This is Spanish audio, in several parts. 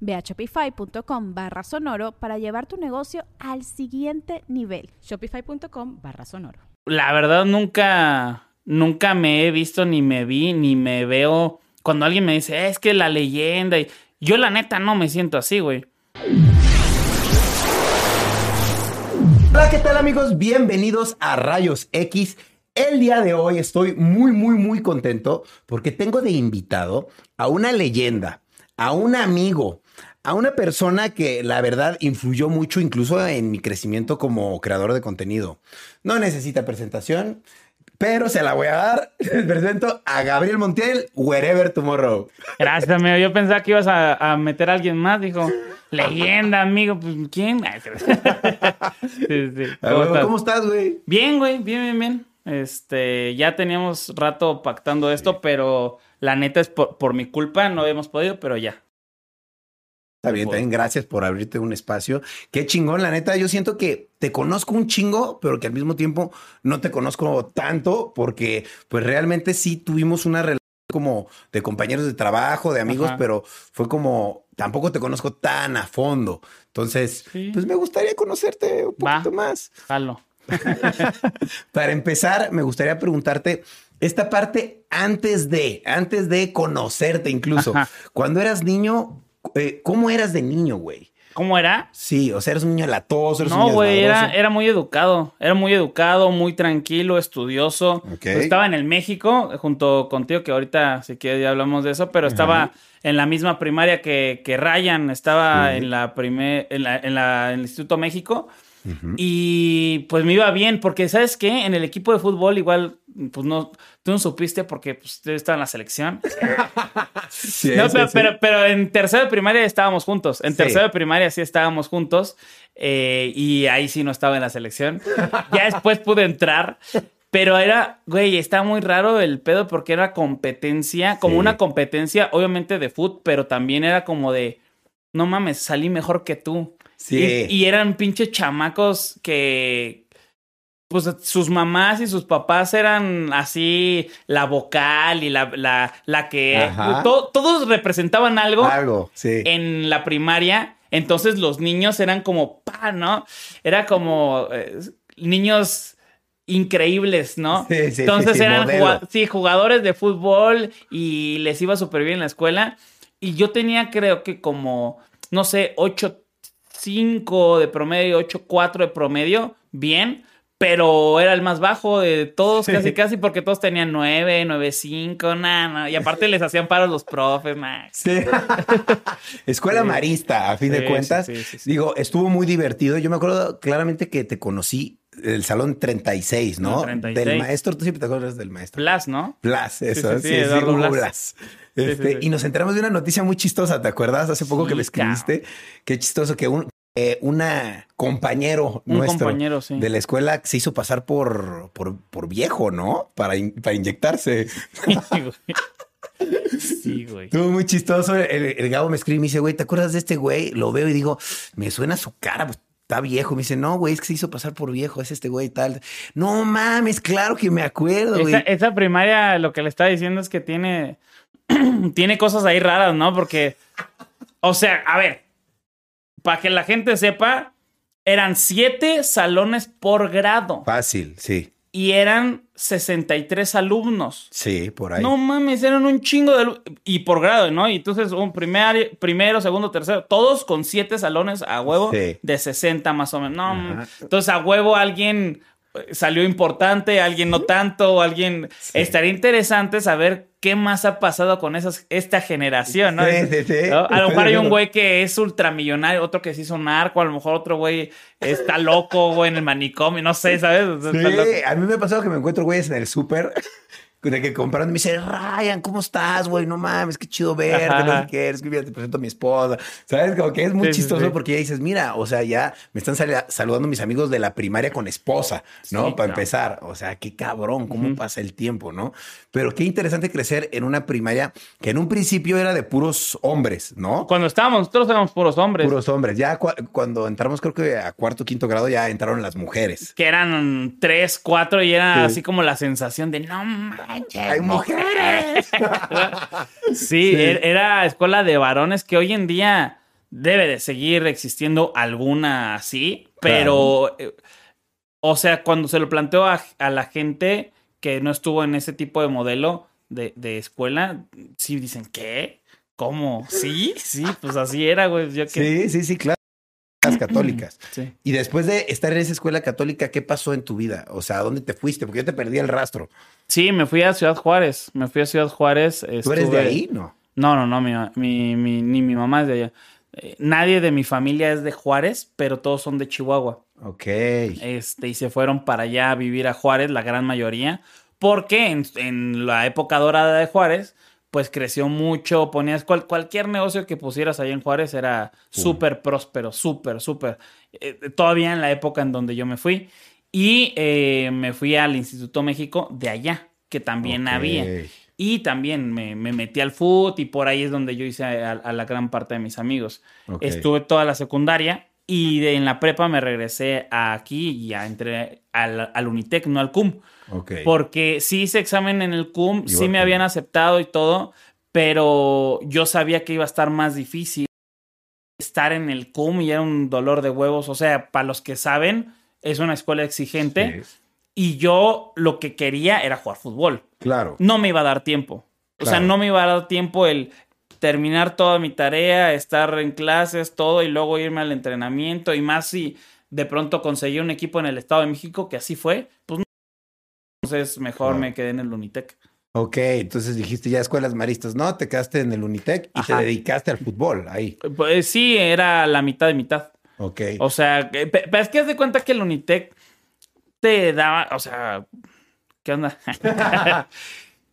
Ve a shopify.com barra sonoro para llevar tu negocio al siguiente nivel. Shopify.com barra sonoro. La verdad nunca, nunca me he visto, ni me vi, ni me veo. Cuando alguien me dice, es que la leyenda. Y yo la neta no me siento así, güey. Hola, ¿qué tal amigos? Bienvenidos a Rayos X. El día de hoy estoy muy, muy, muy contento porque tengo de invitado a una leyenda, a un amigo, a una persona que la verdad influyó mucho incluso en mi crecimiento como creador de contenido. No necesita presentación, pero se la voy a dar. Les presento a Gabriel Montiel, Wherever Tomorrow. Gracias, amigo. Yo pensaba que ibas a, a meter a alguien más. Dijo, leyenda, amigo. Pues, ¿quién? sí, sí. ¿Cómo, estás? ¿Cómo estás, güey? Bien, güey. Bien, bien, bien. Este, ya teníamos rato pactando esto, sí. pero la neta es por, por mi culpa. No hemos podido, pero ya. Está bien, también gracias por abrirte un espacio. Qué chingón, la neta. Yo siento que te conozco un chingo, pero que al mismo tiempo no te conozco tanto, porque pues realmente sí tuvimos una relación como de compañeros de trabajo, de amigos, Ajá. pero fue como tampoco te conozco tan a fondo. Entonces, sí. pues me gustaría conocerte un poquito Va, más. Jalo. Para empezar, me gustaría preguntarte esta parte antes de, antes de conocerte incluso. Ajá. Cuando eras niño, eh, ¿cómo eras de niño, güey? ¿Cómo era? Sí, o sea, eres un niño latoso, eres no, un niño güey, era, era muy educado. Era muy educado, muy tranquilo, estudioso. Okay. Pues estaba en el México, junto contigo, que ahorita sí que ya hablamos de eso, pero Ajá. estaba en la misma primaria que, que Ryan, estaba sí. en la primer, en la, en la, en el Instituto México. Uh -huh. Y pues me iba bien, porque ¿sabes qué? En el equipo de fútbol igual, pues no, tú no supiste porque pues, usted estaba en la selección. sí, no, sí, pero, sí. pero, pero, en tercero de primaria estábamos juntos. En tercero de primaria sí estábamos juntos. Eh, y ahí sí no estaba en la selección. ya después pude entrar. Pero era, güey, está muy raro el pedo porque era competencia, como una competencia, obviamente de fútbol, pero también era como de, no mames, salí mejor que tú. Sí. Y, y eran pinches chamacos que, pues sus mamás y sus papás eran así la vocal y la, la, la que to, todos representaban algo, algo sí. en la primaria. Entonces los niños eran como pa, ¿no? Era como eh, niños increíbles, ¿no? Sí, sí, Entonces eran jugadores de fútbol y les iba súper bien en la escuela. Y yo tenía creo que como, no sé, 8.5 de promedio, 8.4 de promedio, bien pero era el más bajo de todos, sí. casi, casi, porque todos tenían 9, 9, 5, nada, nah, y aparte les hacían paros los profes, nah. Sí. Escuela sí. marista, a fin sí, de cuentas. Digo, estuvo muy divertido. Yo me acuerdo claramente que te conocí el salón 36, ¿no? no 36. Del maestro, tú siempre te acuerdas del maestro. Blas, ¿no? Blas, eso, sí, sí, sí, Blas. Blas. Este, Y nos enteramos de una noticia muy chistosa, ¿te acuerdas? Hace poco que me escribiste. Qué chistoso que un, eh, una compañero un nuestro compañero, sí. de la escuela se hizo pasar por, por, por viejo, ¿no? Para, in, para inyectarse. Sí, güey. Estuvo muy chistoso. El, el, Gabo me escribe y me dice, güey, ¿te acuerdas de este güey? Lo veo y digo, me suena su cara, pues está viejo. Me dice, no, güey, es que se hizo pasar por viejo, es este güey y tal. No mames, claro que me acuerdo, güey. Esa, esa, primaria lo que le está diciendo es que tiene, tiene cosas ahí raras, ¿no? Porque, o sea, a ver, para que la gente sepa, eran siete salones por grado. Fácil, sí. Y eran 63 alumnos. Sí, por ahí. No mames, eran un chingo de. Y por grado, ¿no? Y entonces un primer, primero, segundo, tercero, todos con siete salones a huevo sí. de 60 más o menos. No, entonces a huevo alguien salió importante, alguien no tanto, alguien... Estaría interesante saber qué más ha pasado con esas, esta generación, ¿no? Sí, sí, sí. ¿No? A lo mejor hay un güey que es ultramillonario, otro que se hizo narco, a lo mejor otro güey está loco, güey, en el manicomio, no sé, ¿sabes? Sí, a mí me ha pasado que me encuentro güeyes en el súper de que comprando me dice, Ryan, ¿cómo estás, güey? No mames, qué chido verte, no sé qué, es que mira, te presento a mi esposa. ¿Sabes? Como que es muy Sí, chistoso sí. porque ya dices, mira, o sea, ya me están sal- saludando mis amigos de la primaria con esposa, ¿no? Sí, Para claro. empezar. O sea, qué cabrón, cómo pasa el tiempo, ¿no? Pero qué interesante crecer en una primaria que en un principio era de puros hombres, ¿no? Cuando estábamos, nosotros éramos puros hombres. Puros hombres. Ya cu- cuando entramos, creo que a cuarto, quinto grado, ya entraron las mujeres. que eran tres, cuatro y era Sí. así como la sensación de no manches. ¡Hay mujeres! sí, er- era escuela de varones que hoy en día debe de seguir existiendo alguna así, pero, eh, o sea, cuando se lo planteó a, a la gente que no estuvo en ese tipo de modelo de, de escuela, sí dicen, ¿qué? ¿Cómo? Sí, sí, pues así era, güey. Yo que... Sí, sí, sí, claro. Las católicas. Sí. Y después de estar en esa escuela católica, ¿qué pasó en tu vida? O sea, ¿a dónde te fuiste? Porque yo te perdí el rastro. Sí, me fui a Ciudad Juárez. Me fui a Ciudad Juárez. ¿Tú eres de ahí? No. No, no, no, mi, mi- mi- ni mi mamá es de allá. Eh, nadie de mi familia es de Juárez, pero todos son de Chihuahua. Ok. Este, y se fueron para allá a vivir a Juárez, la gran mayoría, porque en, en la época dorada de Juárez, pues creció mucho, ponías cual- cualquier negocio que pusieras ahí en Juárez era súper próspero, súper, súper. Eh, todavía en la época en donde yo me fui. Y eh, me fui al Instituto México de allá, que también había. Y también me, me metí al foot y por ahí es donde yo hice a, a la gran parte de mis amigos. Estuve toda la secundaria y de- en la prepa me regresé a aquí y ya entré al, al Unitec, no al CUM. Porque sí hice examen en el CUM, Igual sí me habían aceptado y todo, pero yo sabía que iba a estar más difícil estar en el CUM y era un dolor de huevos. O sea, para los que saben, es una escuela exigente Sí, y yo lo que quería era jugar fútbol Claro. no me iba a dar tiempo. O sea, no me iba a dar tiempo el terminar toda mi tarea, estar en clases, todo, y luego irme al entrenamiento, y más si de pronto conseguí un equipo en el Estado de México, que así fue, pues no. Entonces mejor me quedé en el Unitec. Ok, entonces dijiste ya escuelas maristas. No, te quedaste en el Unitec y Ajá. te dedicaste al fútbol ahí. Pues sí, era la mitad de mitad. Ok. O sea, pe- pero es que haz de cuenta que el Unitec te daba, o sea, ¿qué onda?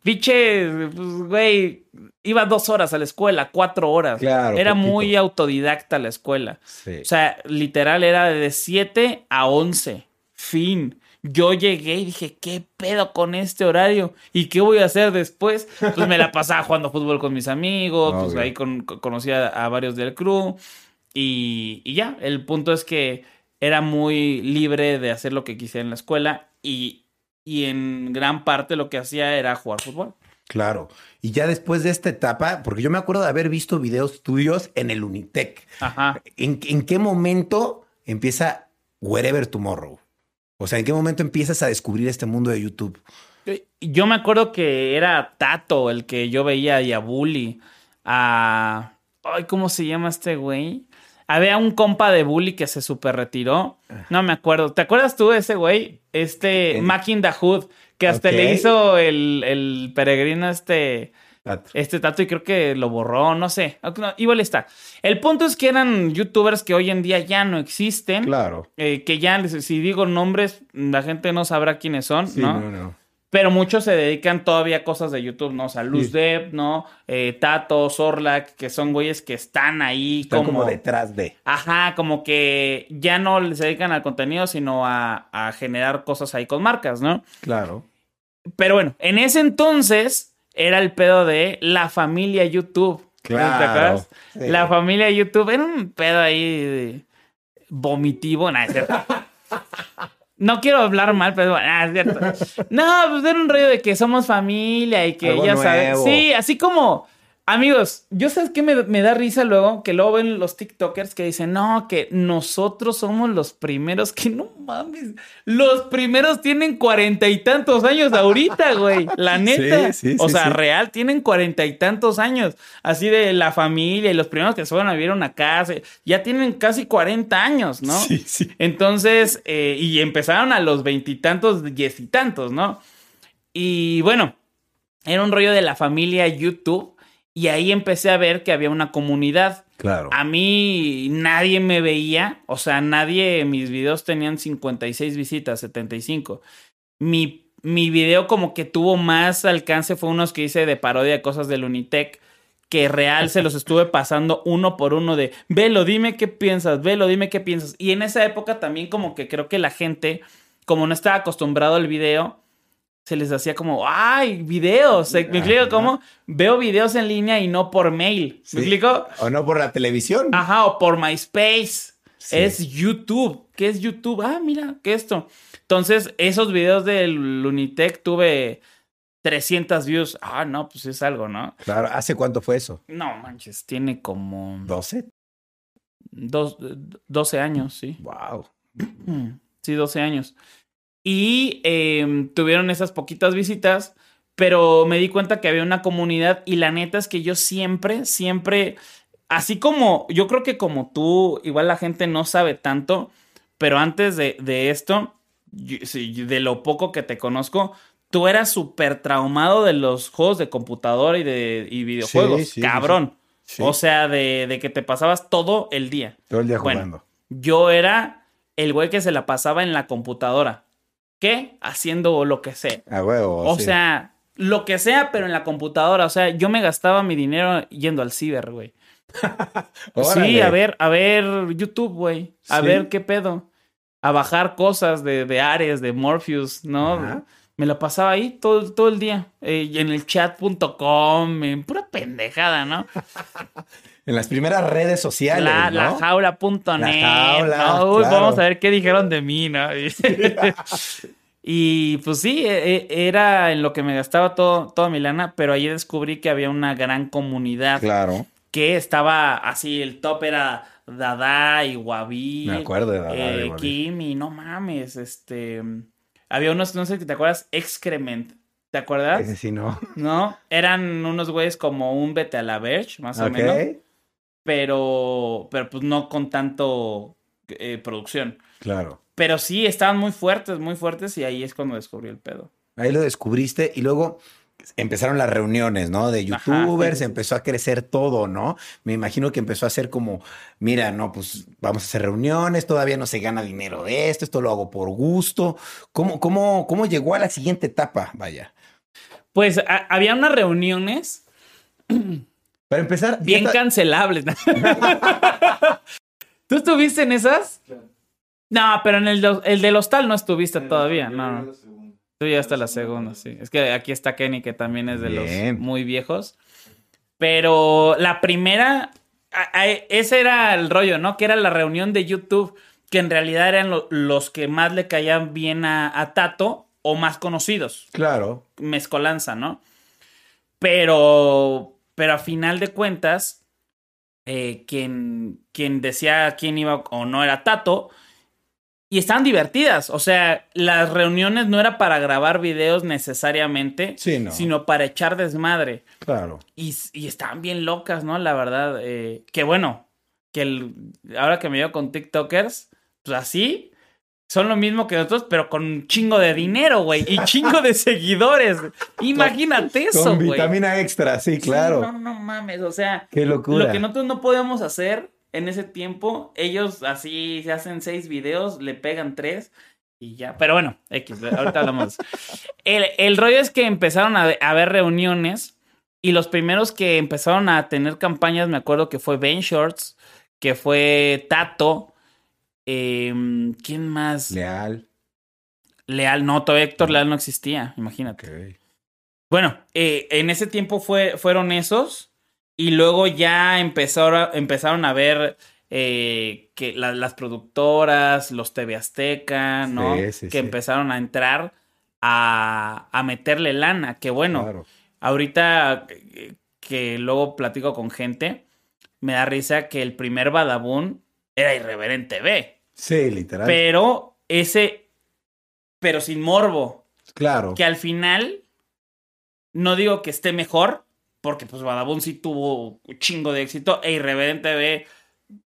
Piche, pues, güey, iba dos horas a la escuela, cuatro horas. Claro, Era poquito. muy autodidacta la escuela. Sí. O sea, literal era de 7 a 11. Fin. Yo llegué y dije, ¿qué pedo con este horario? ¿Y qué voy a hacer después? Pues me la pasaba jugando fútbol con mis amigos, pues ahí con, con- conocí a, a varios del crew. Y, y ya, el punto es que era muy libre de hacer lo que quisiera en la escuela y, y en gran parte lo que hacía era jugar fútbol. Claro. Y ya después de esta etapa, porque yo me acuerdo de haber visto videos tuyos en el Unitec. Ajá. ¿En, en qué momento empieza Wherever Tomorrow? O sea, ¿en qué momento empiezas a descubrir este mundo de YouTube? Yo me acuerdo que era Tato el que yo veía y a Bully. A. Ay, ¿cómo se llama este güey? Había un compa de Bully que se super retiró. No me acuerdo. ¿Te acuerdas tú de ese güey? Este El- Mac in the Hood, que hasta le hizo el, el peregrino este. Tato. Este tato y creo que lo borró, no sé. No, igual está. El punto es que eran youtubers que hoy en día ya no existen. Claro. eh, que ya, si digo nombres, la gente no sabrá quiénes son, Sí, ¿no? no, no. Pero muchos se dedican todavía a cosas de YouTube, ¿no? O sea, Luz Sí. Depp, ¿no? Eh, Tato, Zorlak, que son güeyes que están ahí Están como... como detrás de. Ajá, como que ya no les dedican al contenido, sino a, a generar cosas ahí con marcas, ¿no? Claro. Pero bueno, en ese entonces era el pedo de la familia YouTube. Claro, ¿Te acuerdas? sí. La familia YouTube era un pedo ahí de vomitivo, nada. No quiero hablar mal, pero ah, es cierto. No, pues era un rollo de que somos familia y que Algo ya sabes. nuevo. Sí, así como Amigos, yo sabes que me, me, da risa luego que luego ven los TikTokers que dicen, no, que nosotros somos los primeros, que no mames, los primeros tienen cuarenta y tantos años ahorita, güey, la neta. Sí, sí, o sea, real, tienen cuarenta y tantos años, así de la familia y los primeros que se fueron a vivir a una casa, ya tienen casi cuarenta años, ¿no? Sí, sí. Entonces, eh, y empezaron a los veintitantos, diez y tantos, ¿no? Y bueno, era un rollo de la familia YouTube y ahí empecé a ver que había una comunidad. Claro. A mí nadie me veía, o sea, nadie, mis videos tenían 56 visitas, 75. Mi, mi video como que tuvo más alcance fue unos que hice de parodia de cosas del Unitec, que real se los estuve pasando uno por uno de, velo, dime qué piensas, velo, dime qué piensas. Y en esa época también como que creo que la gente, como no estaba acostumbrado al video, se les hacía como, ay, videos. ¿Me explico cómo? Veo videos en línea y no por mail. ¿Me explico? O no por la televisión. Ajá, o por MySpace. Es YouTube. ¿Qué es YouTube? Ah, mira, ¿qué es esto? Entonces, esos videos del Unitec tuve 300 views. Ah, no, pues es algo, ¿no? Claro, ¿hace cuánto fue eso? No, manches, tiene como... ¿12? Dos, 12 años, sí. Wow. Sí, 12 años. Y em, tuvieron esas poquitas visitas, pero me di cuenta que había una comunidad y la neta es que yo siempre, siempre, así como yo creo que como tú, igual la gente no sabe tanto, pero antes de, de esto, de lo poco que te conozco, tú eras súper traumado de los juegos de computadora y de y videojuegos, cabrón. O sea, de, de, que te pasabas todo el día. Todo el día jugando. yo era el güey que se la pasaba en la computadora. ¿Qué? Haciendo lo que sea. A huevo. O sea, lo que sea, pero en la computadora. O sea, yo me gastaba mi dinero yendo al ciber, güey. sí, a ver, a ver YouTube, güey. A ver qué pedo. A bajar cosas de, de Ares, de Morpheus, ¿no? Me lo pasaba ahí todo, todo el día. Eh, en el chat.com, en pura pendejada, ¿no? en las primeras redes sociales. La, ¿no? la jaula.net. Jaula, ¿no? Uy, Vamos a ver qué dijeron de mí, ¿no? y pues sí, e, e, era en lo que me gastaba todo, toda mi lana, pero ahí descubrí que había una gran comunidad. Claro. Que estaba así, el top era Dada y Wabi. Me acuerdo de Dada. Eh, Kimi, no mames, este. Había unos, no sé si te acuerdas, Excrement. ¿Te acuerdas? Ese sí, no. No, eran unos güeyes como un Vete a la Verge, más o menos pero, pero pues no con tanto eh, producción. Claro. Pero sí, estaban muy fuertes, muy fuertes y ahí es cuando descubrí el pedo. Ahí lo descubriste y luego empezaron las reuniones, ¿no? De youtubers, empezó a crecer todo, ¿no? Me imagino que empezó a ser como, mira, no, pues vamos a hacer reuniones, todavía no se gana dinero de esto, esto lo hago por gusto. ¿Cómo, cómo, cómo llegó a la siguiente etapa? Vaya. Pues había unas reuniones Para empezar. Bien cancelables. ¿Tú estuviste en esas? No, pero en el, el del hostal no estuviste todavía. No, Tú ya hasta la segunda, sí. Es que aquí está Kenny, que también es de los muy viejos. Pero la primera, ese era el rollo, ¿no? Que era la reunión de YouTube, que en realidad eran los que más le caían bien a, a Tato o más conocidos. Claro. Mezcolanza, ¿no? Pero pero a final de cuentas, eh, quien, quien decía quién iba o no era Tato, y estaban divertidas. O sea, las reuniones no era para grabar videos necesariamente, sino para echar desmadre. Claro. Y, y estaban bien locas, ¿no? La verdad. Eh, que bueno, que el, ahora que me veo con TikTokers, pues así, son lo mismo que nosotros, pero con un chingo de dinero, güey, y chingo de seguidores. Imagínate eso, güey. Con vitamina extra, sí, claro. no, no mames, o sea, qué locura. Lo que nosotros no podíamos hacer en ese tiempo, ellos así se hacen seis videos, le pegan tres y ya. Pero bueno, X, ahorita hablamos. el, el rollo es que empezaron a, a haber reuniones y los primeros que empezaron a tener campañas, me acuerdo que fue Ben Shorts, que fue Tato Em, ¿Quién más? Leal. Leal, no, todavía Héctor Leal no existía, imagínate. Bueno, eh, en ese tiempo fue, fueron esos y luego ya empezaron, empezaron a ver eh, que las productoras, los TV Azteca, ¿no? que empezaron a entrar a, a, meterle lana, que bueno, ahorita que luego platico con gente, me da risa que el primer Badabun era Irreverente B. Sí, literal. Pero ese, pero sin morbo. claro. Que al final, no digo que esté mejor, porque pues Badabun sí tuvo un chingo de éxito, e Irreverente B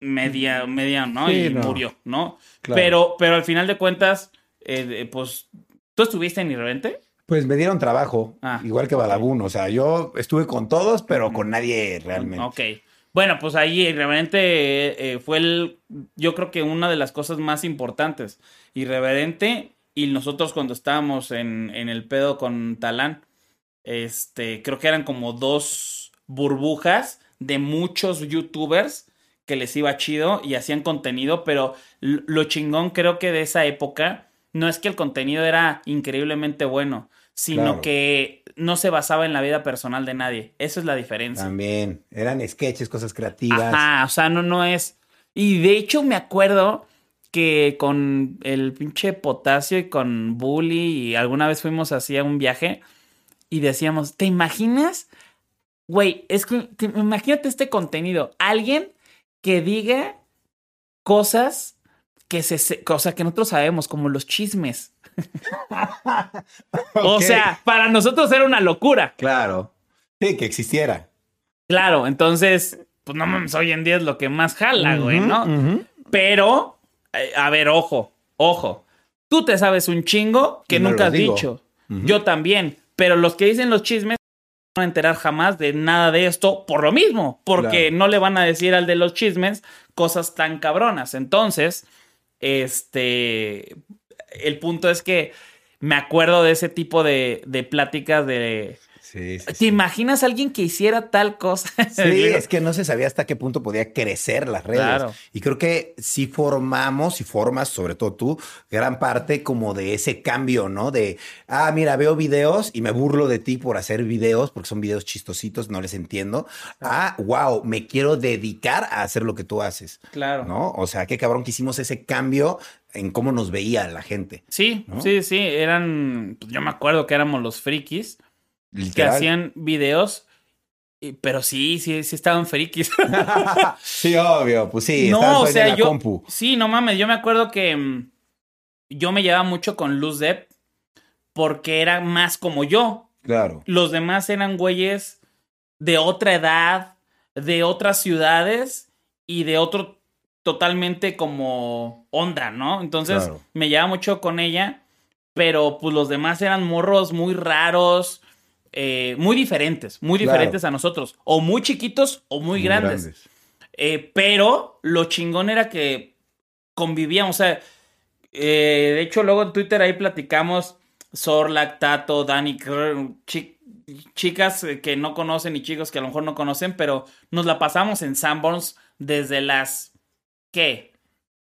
media, media, ¿no? Sí, y no. murió, ¿no? Claro. Pero, pero al final de cuentas, eh, pues, ¿tú estuviste en Irreverente? Pues me dieron trabajo, Ah, igual que Badabun. O sea, yo estuve con todos, pero con nadie realmente. Ok. Bueno, pues ahí Irreverente eh, eh, fue el, yo creo que una de las cosas más importantes. Irreverente y nosotros cuando estábamos en, en el pedo con Talán, este, creo que eran como dos burbujas de muchos youtubers que les iba chido y hacían contenido, pero lo chingón creo que de esa época no es que el contenido era increíblemente bueno, sino Claro. que no se basaba en la vida personal de nadie. Esa es la diferencia. También. Eran sketches, cosas creativas. Ajá, o sea, no, no es. Y de hecho me acuerdo que con el pinche potasio y con Bully y alguna vez fuimos así a un viaje y decíamos, ¿te imaginas? Güey, es que te- imagínate este contenido. Alguien que diga cosas que se, o sea, que nosotros sabemos, como los chismes. O sea, para nosotros era una locura. Claro. Sí, que existiera. Claro, entonces, pues no mames, hoy en día es lo que más jala, güey, ¿no? Pero, eh, a ver, ojo, ojo. Tú te sabes un chingo que no nunca has digo. dicho. Yo también. Pero los que dicen los chismes no van a enterar jamás de nada de esto por lo mismo. Porque Claro. no le van a decir al de los chismes cosas tan cabronas. Entonces, este. El punto es que me acuerdo de ese tipo de, de pláticas de. Sí, sí, ¿Te sí. imaginas a alguien que hiciera tal cosa? Sí, es que no se sabía hasta qué punto podía crecer las redes. Claro. Y creo que sí formamos y formas, sobre todo tú, gran parte como de ese cambio, ¿no? De, ah, mira, veo videos y me burlo de ti por hacer videos, porque son videos chistositos, no les entiendo. Ah, wow, me quiero dedicar a hacer lo que tú haces, Claro. ¿no? O sea, qué cabrón que hicimos ese cambio en cómo nos veía la gente. Sí, ¿No? sí, sí, eran, pues yo me acuerdo que éramos los frikis que hacían videos, pero sí, sí, sí estaban frikis. sí, obvio, pues sí. no, o sea, yo, compu. sí, no mames, yo me acuerdo que mm, yo me llevaba mucho con Luz Depp porque era más como yo. Claro. Los demás eran güeyes de otra edad, de otras ciudades y de otro totalmente como onda, ¿no? Entonces Claro. me llevaba mucho con ella, pero pues los demás eran morros muy raros, eh, muy diferentes, muy Claro. diferentes a nosotros, o muy chiquitos o muy, grandes. Eh, pero lo chingón era que convivíamos, o sea, eh, de hecho luego en Twitter ahí platicamos Sorlac, Tato, Dani, chi- chicas que no conocen y chicos que a lo mejor no conocen, pero nos la pasamos en Sanborns desde las, ¿qué?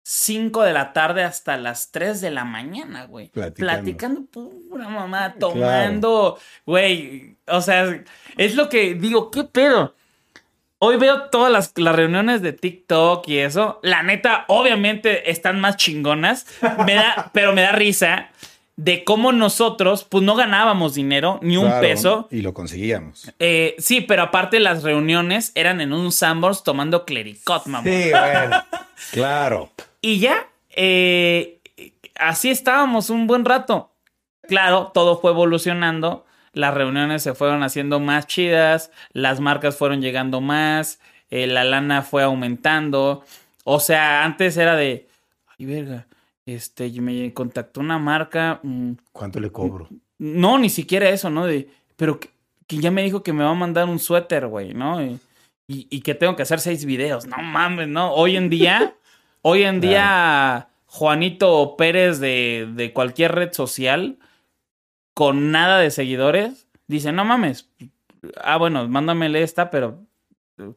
5 de la tarde hasta las 3 de la mañana, güey. Platicando. Platicando pura mamá, tomando, güey. O sea, es lo que digo, ¿qué pedo? Hoy veo todas las, las reuniones de TikTok y eso. La neta, obviamente están más chingonas. Me da, pero me da risa de cómo nosotros, pues no ganábamos dinero, ni un peso. Y lo conseguíamos. Eh, sí, pero aparte las reuniones eran en un Sambors tomando clericot, mamá. Sí, bueno. claro. Y ya, eh, así estábamos un buen rato. Claro, todo fue evolucionando. Las reuniones se fueron haciendo más chidas, las marcas fueron llegando más, eh, la lana fue aumentando. O sea, antes era de, ay, verga, este, me contactó una marca, mm, ¿Cuánto le cobro? no, ni siquiera eso, ¿no? De, pero que, que ya me dijo que me va a mandar un suéter, güey, ¿no? Y, y- y que tengo que hacer seis videos. No mames, ¿no? Hoy en día, hoy en día, Juanito Pérez de, de cualquier red social, con nada de seguidores, dice, no mames. Ah, bueno, mándamele esta, pero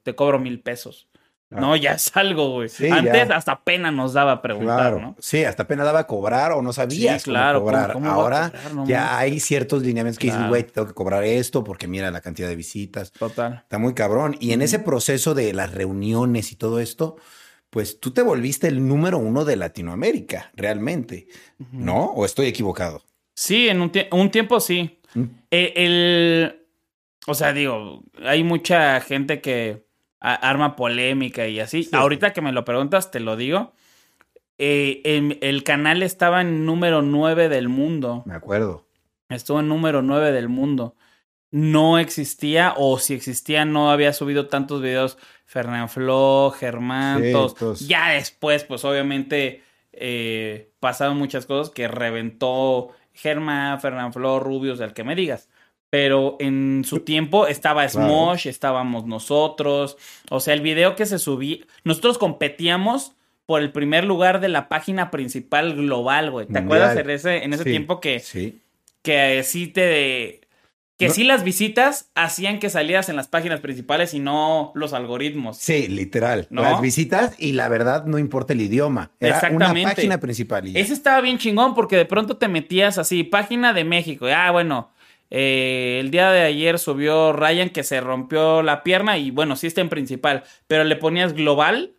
te cobro mil pesos. No, ya es algo, güey. Sí, Antes ya. hasta pena nos daba preguntar, Claro. ¿no? Sí, hasta apenas daba cobrar o no sabías Sí, claro, cómo cobrar. ¿cómo- cómo va a Ahora cobrar? No ya hay ciertos lineamientos que dicen, güey, tengo que cobrar esto porque mira la cantidad de visitas. Total. Está muy cabrón. Y en ese proceso de las reuniones y todo esto, pues tú te volviste el número uno de Latinoamérica, realmente. ¿No? ¿O estoy equivocado? Sí, en un, tie- un tiempo sí. Mm. Eh, el, o sea, digo, hay mucha gente que arma polémica y así. Ahorita que me lo preguntas, te lo digo. Eh, el, canal estaba en número 9 del mundo. Me acuerdo. Estuvo en número 9 del mundo. No existía, o si existía, no había subido tantos videos. Fernán Flo, Germán, todos. Ya después, pues obviamente eh, pasaron muchas cosas que reventó Germán, Fernán Flo, Rubios, el que me digas. Pero en su tiempo estaba Smosh, estábamos nosotros. O sea, el video que se subía. Nosotros competíamos por el primer lugar de la página principal global, güey. ¿Te acuerdas en ese, en ese tiempo que, sí. que sí te que sí las visitas hacían que salieras en las páginas principales y no los algoritmos. Sí, literal. Las visitas y la verdad no importa el idioma. Era Exactamente. una página principal. Ese estaba bien chingón porque de pronto te metías así, página de México. Ah, bueno, eh, el día de ayer subió Ryan que se rompió la pierna y bueno, sí está en principal, pero le ponías global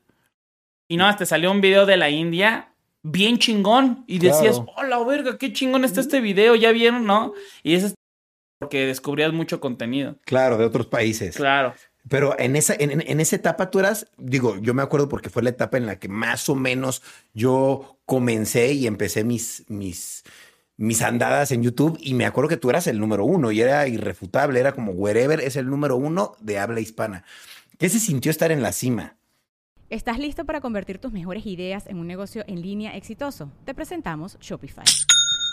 y no, te salió un video de la India bien chingón y decías, hola verga, qué chingón está este video, ya vieron, ¿no? Y ese porque descubrías mucho contenido. Claro, de otros países. Claro. Pero en esa, en, esa etapa tú eras, digo, yo me acuerdo porque fue la etapa en la que más o menos yo comencé y empecé mis, mis, mis andadas en YouTube y me acuerdo que tú eras el número uno y era irrefutable, era como wherever es el número uno de habla hispana. ¿Qué se sintió estar en la cima? ¿Estás listo para convertir tus mejores ideas en un negocio en línea exitoso? Te presentamos Shopify.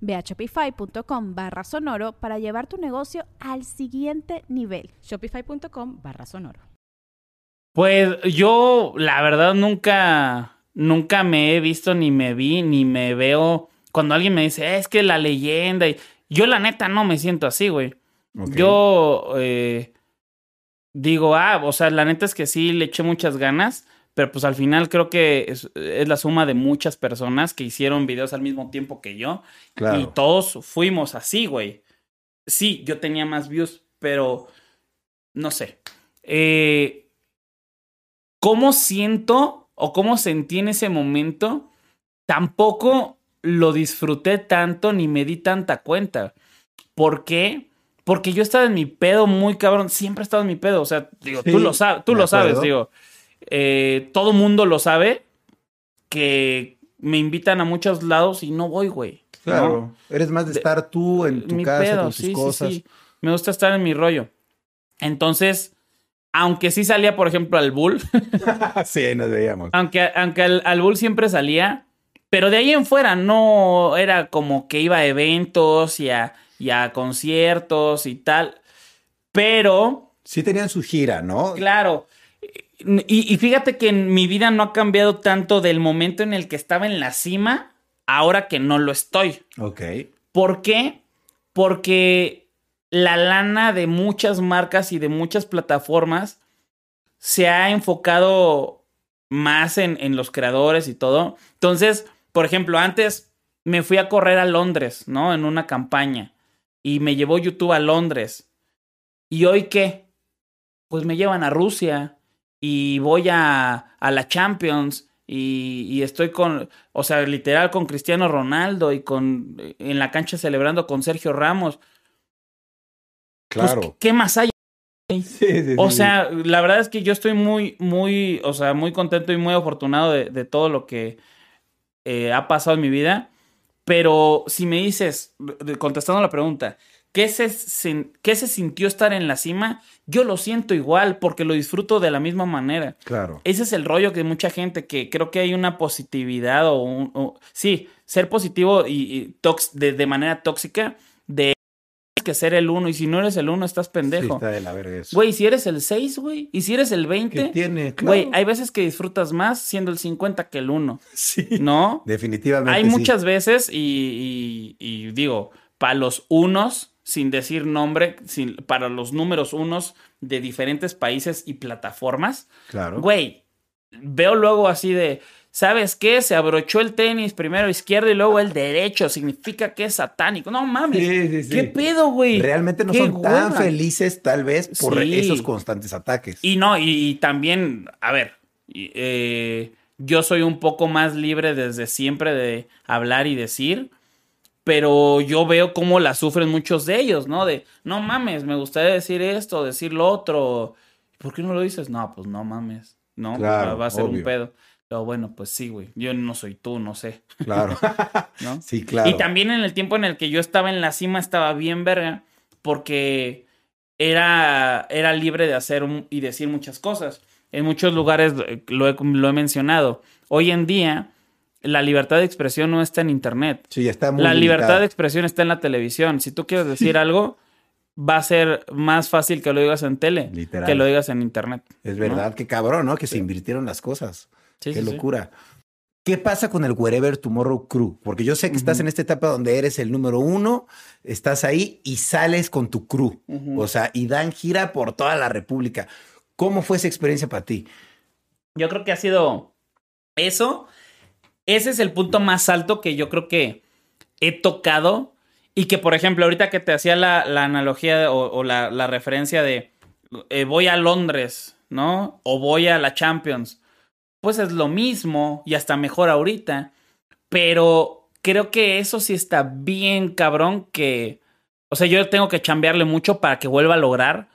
Ve a shopify.com barra sonoro para llevar tu negocio al siguiente nivel. Shopify.com barra sonoro. Pues yo, la verdad, nunca, nunca me he visto, ni me vi, ni me veo. Cuando alguien me dice, es que la leyenda. Y... Yo, la neta, no me siento así, güey. Yo eh, digo, ah, o sea, la neta es que sí le eché muchas ganas pero pues al final creo que es, la suma de muchas personas que hicieron videos al mismo tiempo que yo. Y todos fuimos así, güey. Sí, yo tenía más views, pero no sé. Eh, ¿Cómo siento o cómo sentí en ese momento? Tampoco lo disfruté tanto ni me di tanta cuenta. ¿Por qué? Porque yo estaba en mi pedo muy cabrón. Siempre he estado en mi pedo. O sea, digo, tú lo, sabes, tú lo sabes, digo eh, todo mundo lo sabe, que me invitan a muchos lados y no voy, güey. Claro, eres más de estar tú en tu casa con tus cosas. Me gusta estar en mi rollo. Entonces, aunque sí salía, por ejemplo, al Bull. sí, nos veíamos. Aunque, aunque al, Bull siempre salía, pero de ahí en fuera no era como que iba a eventos y a, y a conciertos y tal. Pero. Sí tenían su gira, ¿no? Claro. Y, fíjate que en mi vida no ha cambiado tanto del momento en el que estaba en la cima, ahora que no lo estoy. Ok. ¿Por qué? Porque la lana de muchas marcas y de muchas plataformas se ha enfocado más en, en los creadores y todo. Entonces, por ejemplo, antes me fui a correr a Londres, ¿no? En una campaña. Y me llevó YouTube a Londres. ¿Y hoy qué? Pues me llevan a Rusia y voy a, a la Champions y, estoy con, o sea, literal con Cristiano Ronaldo y con en la cancha celebrando con Sergio Ramos. Pues, claro. ¿Qué más hay? o sea, la verdad es que yo estoy muy, muy, o sea, muy contento y muy afortunado de, de todo lo que eh, ha pasado en mi vida. Pero si me dices, contestando la pregunta, ¿Qué se, ¿Qué se sintió estar en la cima? Yo lo siento igual porque lo disfruto de la misma manera. Claro. Ese es el rollo que mucha gente que creo que hay una positividad o, sí, ser positivo y, de, manera tóxica de que ser el uno. Y si no eres el uno, estás Sí, pendejo. está de la verga eso. Güey, si eres el 6, güey. Y si eres el 20. ¿Qué tiene? Claro. Güey, hay veces que disfrutas más siendo el 50 que el 1. Sí. ¿No? Definitivamente. Hay sí. muchas veces y, y- y digo, para los unos, sin decir nombre, sin, para los números unos de diferentes países y plataformas, Claro. güey, veo luego así de, ¿sabes qué? Se abrochó el tenis primero izquierdo y luego el derecho, significa que es satánico. No mames, Sí, sí, sí. ¿qué pedo, güey? Realmente no son tan felices, tal vez, por esos constantes ataques. Y no, y, y también, a ver, eh, yo soy un poco más libre desde siempre de hablar y decir, pero yo veo cómo la sufren muchos de ellos, ¿no? De, no mames, me gustaría decir esto, decir lo otro. ¿Por qué no lo dices? No, pues no mames, ¿no? Claro, va, va a ser un pedo. Pero bueno, pues sí, güey, yo no soy tú, no sé, Claro. ¿no? sí, claro. Y también en el tiempo en el que yo estaba en la cima estaba bien verga porque era, era libre de hacer un- y decir muchas cosas. En muchos lugares lo he, lo he mencionado. Hoy en día la libertad de expresión no está en internet. Sí, está muy La libertad de expresión está en la televisión. Si tú quieres decir algo, va a ser más fácil que lo digas en tele Literal. que lo digas en internet. Es ¿no? verdad, qué cabrón, ¿no? Que se invirtieron las cosas. Sí, qué sí, locura. ¿Qué pasa con el Wherever Tomorrow Crew? Porque yo sé que estás en esta etapa donde eres el número uno, estás ahí y sales con tu crew. O sea, y dan gira por toda la República. ¿Cómo fue esa experiencia para ti? Yo creo que ha sido eso. Ese es el punto más alto que yo creo que he tocado. Y que, por ejemplo, ahorita que te hacía la, analogía o, la referencia de eh, voy a Londres, ¿no? O voy a la Champions. Pues es lo mismo y hasta mejor ahorita. Pero creo que eso sí está bien cabrón que... O sea, yo tengo que chambearle mucho para que vuelva a lograr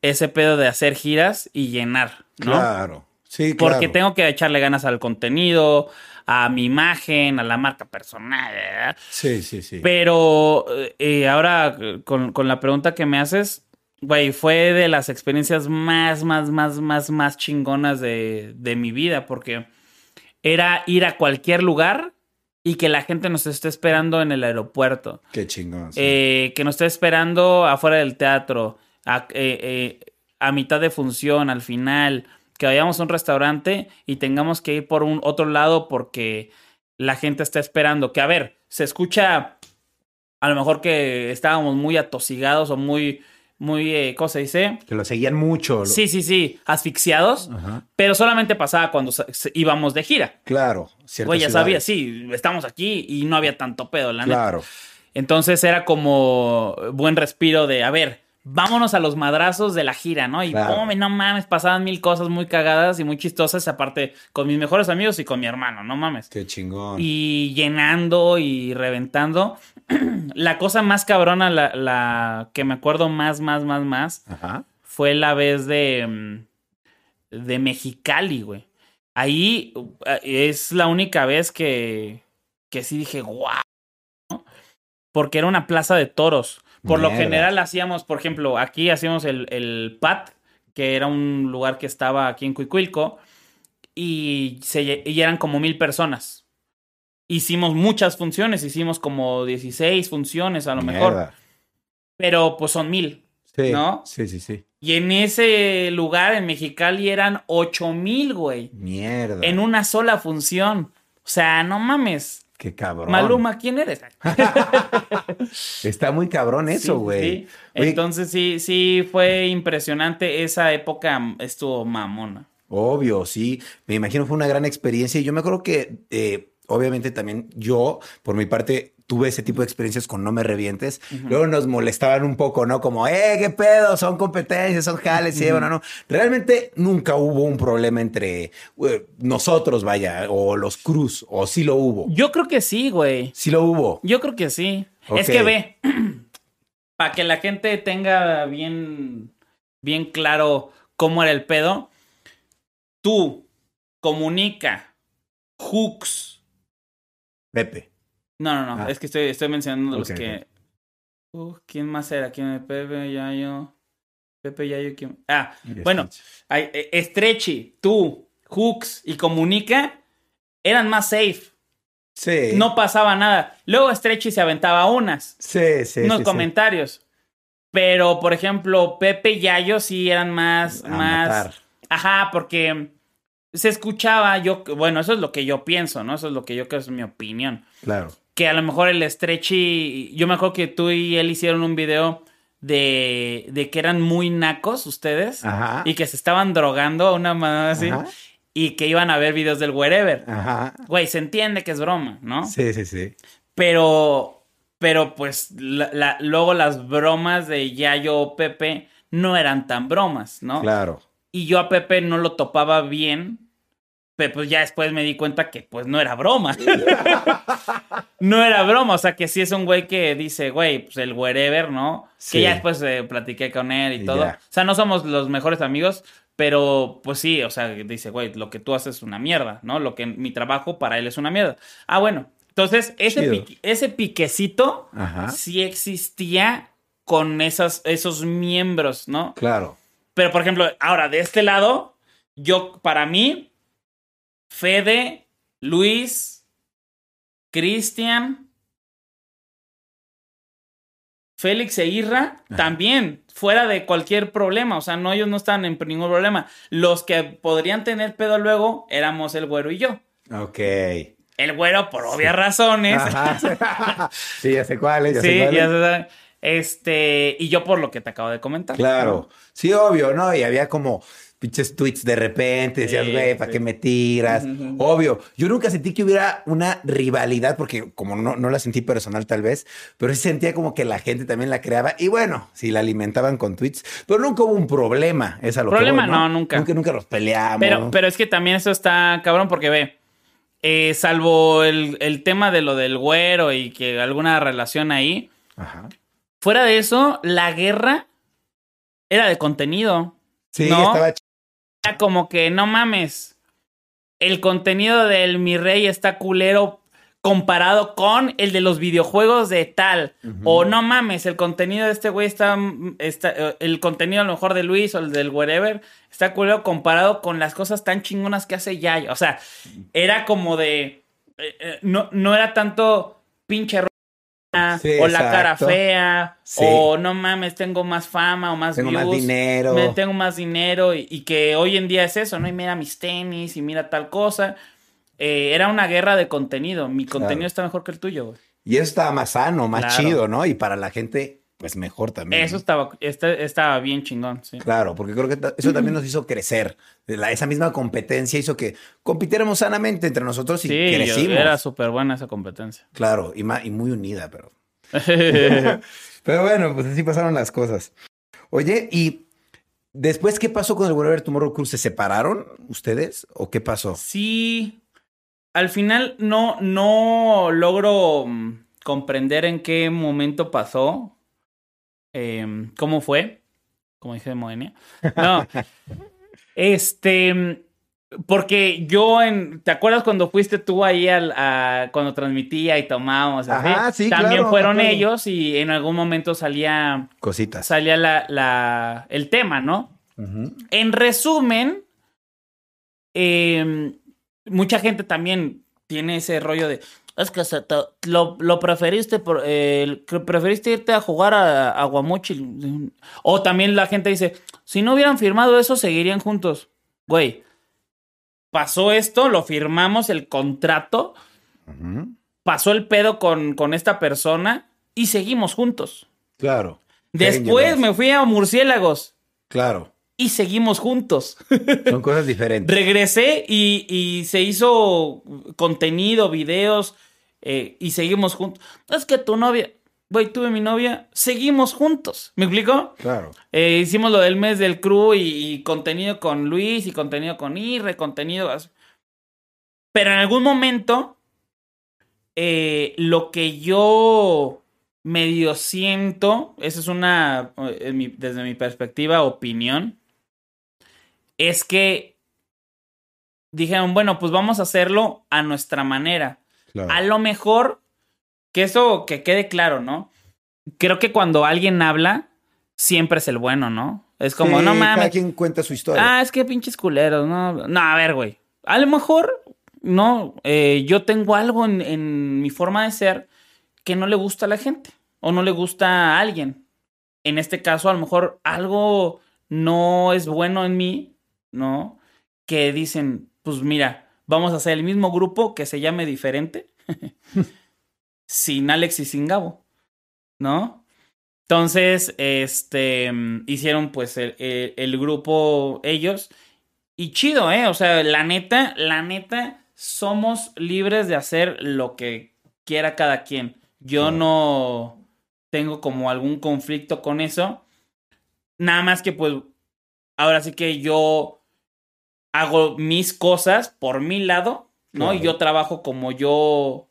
ese pedo de hacer giras y llenar, ¿no? Claro. Sí, claro. Porque tengo que echarle ganas al contenido, a mi imagen, a la marca personal. ¿verdad? Sí, sí, sí. Pero eh, ahora eh, con, con la pregunta que me haces, güey, fue de las experiencias más, más, más, más, más chingonas de, de mi vida, porque era ir a cualquier lugar y que la gente nos esté esperando en el aeropuerto. Qué chingón. sí. Eh, que nos esté esperando afuera del teatro, a, eh, eh, a mitad de función, al final, que vayamos a un restaurante y tengamos que ir por un otro lado porque la gente está esperando. Que a ver, se escucha a lo mejor que estábamos muy atosigados o muy, muy, eh, ¿cómo se dice? que lo seguían mucho. lo- Sí, sí, sí, asfixiados, Ajá. pero solamente pasaba cuando íbamos de gira. Claro. ciertas Güey, ya sabía, sí, estamos aquí y no había tanto pedo, la neta. Claro. Entonces era como buen respiro de, a ver, vámonos a los madrazos de la gira, ¿no? Y Claro. no mames, pasaban mil cosas muy cagadas y muy chistosas, aparte con mis mejores amigos y con mi hermano, no mames. Qué chingón. Y llenando y reventando. la cosa más cabrona, la, la que me acuerdo más, más, más, más, Ajá. fue la vez de, mm, de Mexicali, güey. Ahí uh, es la única vez que, que sí dije, guau, ¿no? Porque era una plaza de toros. Por lo general hacíamos, por ejemplo, aquí hacíamos el, el PAT, que era un lugar que estaba aquí en Cuicuilco, y, se, y eran como mil personas. Hicimos muchas funciones, hicimos como 16 funciones a lo mejor, Mierda. pero pues son mil. Sí. ¿no? Sí, sí, sí. Y en ese lugar, en Mexicali, eran 8 mil, güey. Mierda. En una sola función. O sea, no mames. Qué cabrón. Maluma, ¿quién eres? Está muy cabrón eso, güey. sí. Entonces sí, sí fue impresionante. Esa época estuvo mamona. Obvio, sí. Me imagino fue una gran experiencia. Y yo me acuerdo que, eh, obviamente, también yo, por mi parte, tuve ese tipo de experiencias con No Me Revientes. Luego nos molestaban un poco, ¿no? Como, eh, qué pedo, son competencias, son jales, sí, bueno, no. Realmente nunca hubo un problema entre eh, nosotros, vaya, o los Cruz, o sí lo hubo. Yo creo que sí, güey. Sí lo hubo. Yo creo que sí. Es que ve, para que la gente tenga bien, bien claro cómo era el pedo, tú, comunica, hooks. Pepe. No, no, no, Ah. es que estoy, estoy mencionando los que... Uh, ¿Quién más era? ¿Quién? Pepe, Yayo. Pepe, Yayo, ¿quién? Ah, bueno, hay, eh, Stretchy, tú, hooks y comunica eran más safe. Sí. No pasaba nada. Luego Stretchy se aventaba unas. Sí, sí. unos sí, sí. comentarios. Pero, por ejemplo, Pepe y Yayo sí eran más, A más. matar. Ajá, porque se escuchaba, yo, bueno, eso es lo que yo pienso, ¿no? Eso es lo que yo creo es mi opinión. Claro. Que a lo mejor el Stretchy, yo me acuerdo que tú y él hicieron un video de, de que eran muy nacos ustedes Ajá. y que se estaban drogando una manera así Ajá. y que iban a ver videos del wherever. Ajá. Güey, se entiende que es broma, ¿no? Sí, sí, sí. Pero, pero pues la- la- luego las bromas de Yayo o Pepe no eran tan bromas, ¿no? Claro. Y yo a Pepe no lo topaba bien, pero pues ya después me di cuenta que pues no era broma. no era broma, o sea que sí es un güey que dice, güey, pues el wherever, ¿no? Sí. Que ya después eh, platiqué con él y, Y todo. ya. O sea, no somos los mejores amigos, pero pues sí, o sea, dice, güey, lo que tú haces es una mierda, ¿no? Lo que mi trabajo para él es una mierda. Ah, bueno. Entonces, ese, pique- ese piquecito Ajá. sí existía con esas, esos miembros, ¿no? Claro. Pero, por ejemplo, ahora de este lado, yo, para mí, Fede, Luis, Cristian, Félix e Irra, también, fuera de cualquier problema. O sea, no, ellos no estaban en ningún problema. Los que podrían tener pedo luego éramos el güero y yo. Ok. El güero, por obvias razones. Ajá. sí, ya sé cuáles, ya sé sí, ya se sabe. Este, y yo por lo que te acabo de comentar. Claro. Sí, obvio, ¿no? Y había como pinches tweets de repente, decías, Sí, güey, ¿para sí. qué me tiras? Obvio. Yo nunca sentí que hubiera una rivalidad, porque como no, no la sentí personal tal vez, pero sí sentía como que la gente también la creaba. Y bueno, si la alimentaban con tweets, pero nunca hubo un problema. Es a lo que Problema voy, no, nunca. Nunca, nunca los peleamos. Pero, pero es que también eso está cabrón porque ve, eh, salvo el, el tema de lo del güero y que alguna relación ahí, Ajá. fuera de eso, la guerra era de contenido. Sí, ¿No? estaba Era como que no mames, el contenido del mi rey está culero comparado con el de los videojuegos de tal. O no mames, el contenido de este güey está, está. eh, El contenido a lo mejor de Luis o el del wherever está culero comparado con las cosas tan chingonas que hace Yayo. O sea, era como de. eh, eh, no, no era tanto pinche Sí, o la cara fea, Sí. o no mames, tengo más fama o más Tengo más views, dinero. me- tengo más dinero y, y que hoy en día es eso, ¿no? Y mira mis tenis y mira tal cosa. Eh, era una guerra de contenido. Mi contenido Claro. está mejor que el tuyo, güey. Y eso estaba más sano, más Claro. chido, ¿no? Y para la gente, pues mejor también. Eso estaba, este- estaba bien chingón, sí. Claro, porque creo que eso también nos hizo crecer. La- esa misma competencia hizo que compitiéramos sanamente entre nosotros y Sí, crecimos. era súper buena esa competencia. Claro, y muy unida, pero. pero bueno, pues así pasaron las cosas. Oye, y después, ¿qué pasó con el Whatever Tomorrow Crew? ¿Se separaron ustedes? ¿O qué pasó? Sí. Al final no, no logro mm, comprender en qué momento pasó. Em, ¿Cómo fue? Como dije de Moenia. No. este. Porque yo en. ¿Te acuerdas cuando fuiste tú ahí al, a, cuando transmitía y tomábamos? Ajá, sí, También claro, fueron ellos y en algún momento salía. Cositas. Salía la, la, el tema, ¿no? En resumen, eh, mucha gente también tiene ese rollo de. Es que se te- lo, lo preferiste eh, preferiste irte a jugar a, a Guamuchil. O también la gente dice, si no hubieran firmado eso, seguirían juntos. Güey, pasó esto, lo firmamos el contrato, pasó el pedo con, con esta persona y seguimos juntos. Claro. Después me fui a Murciélagos Claro. Y seguimos juntos. Son cosas diferentes. Regresé y, y se hizo contenido, videos eh, y seguimos juntos. Es que tu novia, güey, tuve mi novia, seguimos juntos. ¿Me explico? Claro. Eh, hicimos lo del mes del crew y, y contenido con Luis y contenido con Irre, contenido. Pero en algún momento, eh, lo que yo medio siento, esa es una, mi- desde mi perspectiva, opinión, es que dijeron, bueno, pues vamos a hacerlo a nuestra manera. claro. A lo mejor, que eso que quede claro, ¿no? Creo que cuando alguien habla, siempre es el bueno, ¿no? Es como, Sí, no Cada mames. quien cuenta su historia. Ah, es que pinches culeros, no. No, a ver, güey. A lo mejor, no, eh, yo tengo algo en, en mi forma de ser que no le gusta a la gente o no le gusta a alguien. en este caso, a lo mejor algo no es bueno en mí, ¿no? Que dicen, pues mira, vamos a hacer el mismo grupo que se llame diferente, sin Alex y sin Gabo, ¿no? Entonces, este, hicieron pues el, el, grupo ellos. Y chido, ¿eh? O sea, la neta, la neta, somos libres de hacer lo que quiera cada quien. Yo no tengo como algún conflicto con eso. Nada más que pues, ahora sí que yo hago mis cosas por mi lado, ¿no? Y yo trabajo como yo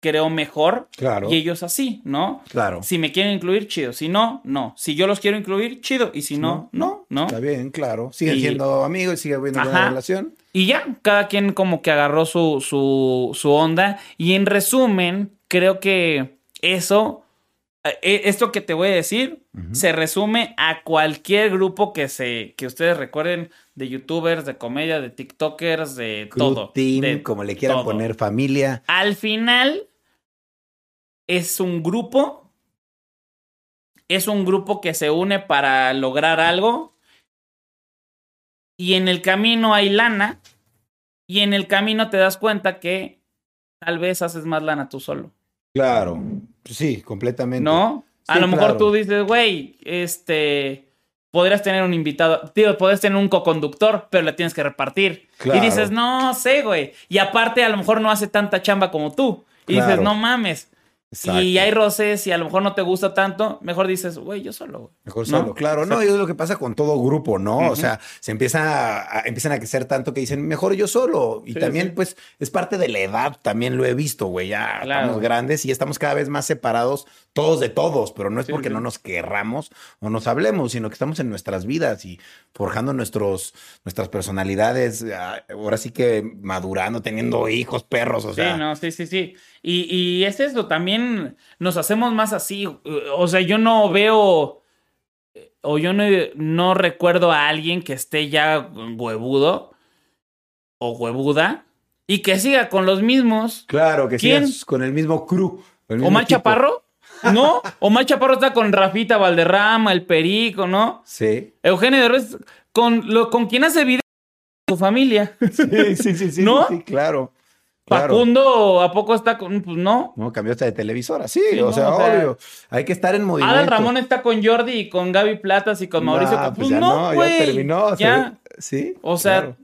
creo mejor. Claro. Y ellos así, ¿no? Claro. Si me quieren incluir, chido. Si no, no. Si yo los quiero incluir, chido. Y si no, no, no. Está bien, claro. Siguen siendo amigos, sigue habiendo una relación. Y ya, cada quien como que agarró su, su, su onda. Y en resumen, creo que eso esto que te voy a decir se resume a cualquier grupo que se que ustedes recuerden de youtubers, de comedia, de tiktokers, de todo, team, como le quieran poner familia. Al final es un grupo es un grupo que se une para lograr algo y en el camino hay lana y en el camino te das cuenta que tal vez haces más lana tú solo. Claro, sí, completamente. ¿No? a lo mejor tú dices, güey, este, podrías tener un invitado, tío, podrías tener un co-conductor, pero le tienes que repartir. Y dices, no sé, güey. Y aparte, a lo mejor no hace tanta chamba como tú. Y dices, no mames. Y hay roces y a lo mejor no te gusta tanto, mejor dices, güey, yo solo. Mejor solo, claro. No, y es lo que pasa con todo grupo, ¿no? O sea, se empieza a, empiezan a crecer tanto que dicen, mejor yo solo. Y también, pues, es parte de la edad, también lo he visto, güey. Ya estamos grandes y estamos cada vez más separados todos de todos, pero no es porque no nos querramos o nos hablemos, sino que estamos en nuestras vidas y forjando nuestros, nuestras personalidades, ah, ahora sí que madurando, teniendo hijos, perros, o sea. Sí, no, sí, sí, sí. Y, y es esto, también nos hacemos más así. O sea, yo no veo o yo no, no recuerdo a alguien que esté ya huevudo o huevuda y que siga con los mismos. Claro, que siga con el mismo crew. ¿O más Chaparro? ¿No? Omar Chaparro está con Rafita Valderrama, el Perico, ¿no? Sí. Eugenio Derbez, con, lo, con quien hace video su familia. Sí, sí, sí, sí. ¿No? Sí, claro. Facundo, ¿a poco está con.? Pues no. No, cambió hasta de televisora. Sí, o, sea, obvio. Hay que estar en movimiento. Adal Ramón está con Jordi y con Gaby Platas y con Mauricio. pues, pues no, ya terminó. Ya. Sí. O sea.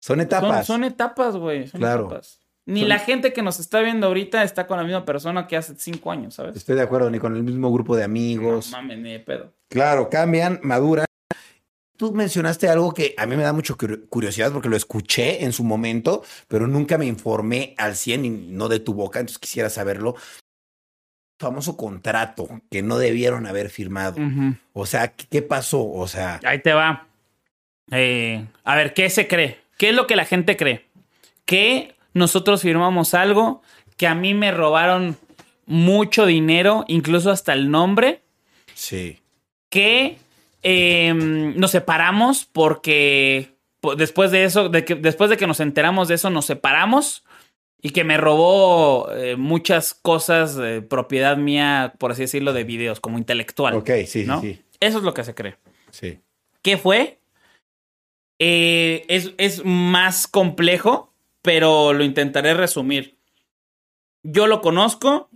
Son etapas. Son, etapas, güey. claro. Ni la gente que nos está viendo ahorita está con la misma persona que hace cinco años, ¿sabes? Estoy de acuerdo, ni con el mismo grupo de amigos. No mames, ni de pedo. Claro, cambian, maduran tú mencionaste algo que a mí me da mucho curiosidad porque lo escuché en su momento, pero nunca me informé al 100 y no de tu boca, entonces quisiera saberlo. Famoso contrato que no debieron haber firmado. O sea, ¿qué pasó? O sea. Ahí te va. Eh, a ver, ¿qué se cree? ¿Qué es lo que la gente cree? Que nosotros firmamos algo que a mí me robaron mucho dinero, incluso hasta el nombre. Sí. Que Em, nos separamos porque después de eso, de que, después de que nos enteramos de eso, nos separamos y que me robó eh, muchas cosas de propiedad mía, por así decirlo, de videos, como intelectual. Ok, sí, sí. Eso es lo que se cree. Sí. ¿Qué fue? Eh, es, es más complejo, pero lo intentaré resumir. Yo lo conozco